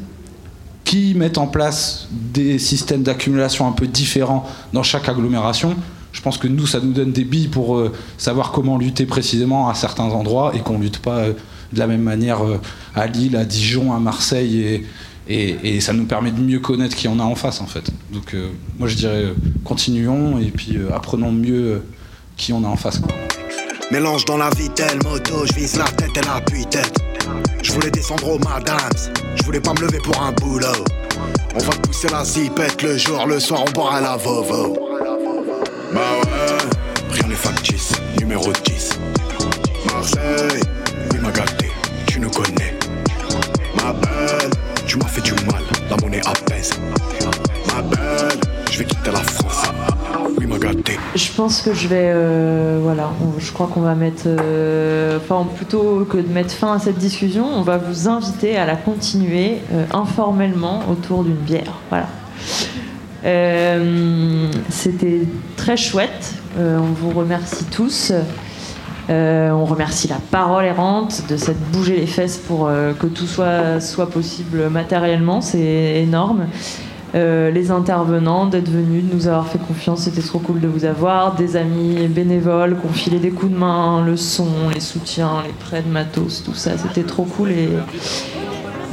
qui met en place des systèmes d'accumulation un peu différents dans chaque agglomération. Je pense que nous, ça nous donne des billes pour euh, savoir comment lutter précisément à certains endroits et qu'on lutte pas de la même manière à Lille, à Dijon, à Marseille et, et, ça nous permet de mieux connaître qui on a en face en fait. Donc euh, moi je dirais euh, continuons et puis euh, apprenons mieux qui on a en face. Mélange dans la vie telle moto, je vise la tête et la tête Je voulais descendre au madame, je voulais pas me lever pour un boulot. On va pousser la zipette le jour, le soir on boira la vovo. Bah ouais, rien n'est factice, numéro 10. Marseille, oui m'a gâté, tu nous connais. Ma belle, tu m'as fait du mal, la monnaie je pense que je vais. euh, voilà, je crois qu'on va mettre. euh, enfin, plutôt que de mettre fin à cette discussion, on va vous inviter à la continuer euh, informellement autour d'une bière. Voilà. C'était très chouette. On vous remercie tous. Euh, on remercie la parole errante de s'être bougé les fesses pour euh, que tout soit, possible matériellement. C'est énorme. Euh, les intervenants d'être venus, de nous avoir fait confiance, c'était trop cool de vous avoir. Des amis bénévoles qui ont filé des coups de main, le son, les soutiens, les prêts de matos, tout ça, c'était trop cool. Et,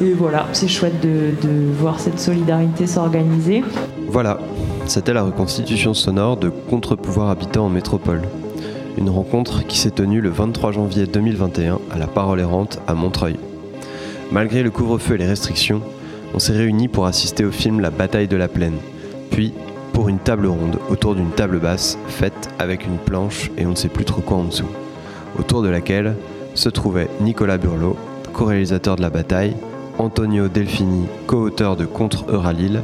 et voilà, c'est chouette de, de voir cette solidarité s'organiser. Voilà, c'était la reconstitution sonore de Contre-pouvoir habitant en métropole. Une rencontre qui s'est tenue le 23 janvier 2021 à la Parole errante à Montreuil. Malgré le couvre-feu et les restrictions, on s'est réunis pour assister au film La bataille de la plaine, puis pour une table ronde autour d'une table basse faite avec une planche et on ne sait plus trop quoi en dessous, autour de laquelle se trouvait Nicolas Burlot, co-réalisateur de la bataille, Antonio Delfini, co-auteur de Contre Euralil,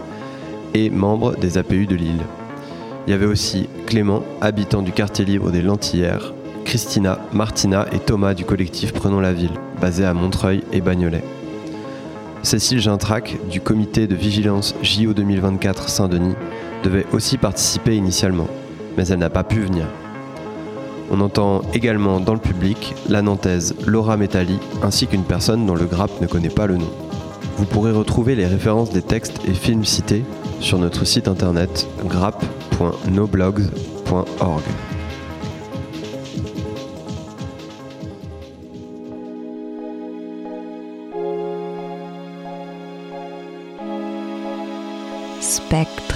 et membre des APU de Lille. Il y avait aussi Clément, habitant du quartier libre des Lentillères, Christina, Martina et Thomas du collectif Prenons la ville, basé à Montreuil et Bagnolet. Cécile Gintrac, du comité de vigilance JO 2024 Saint-Denis, devait aussi participer initialement, mais elle n'a pas pu venir. On entend également dans le public la nantaise Laura Metalli, ainsi qu'une personne dont le grappe ne connaît pas le nom. Vous pourrez retrouver les références des textes et films cités sur notre site internet grapp.noblogs.org. Spectre.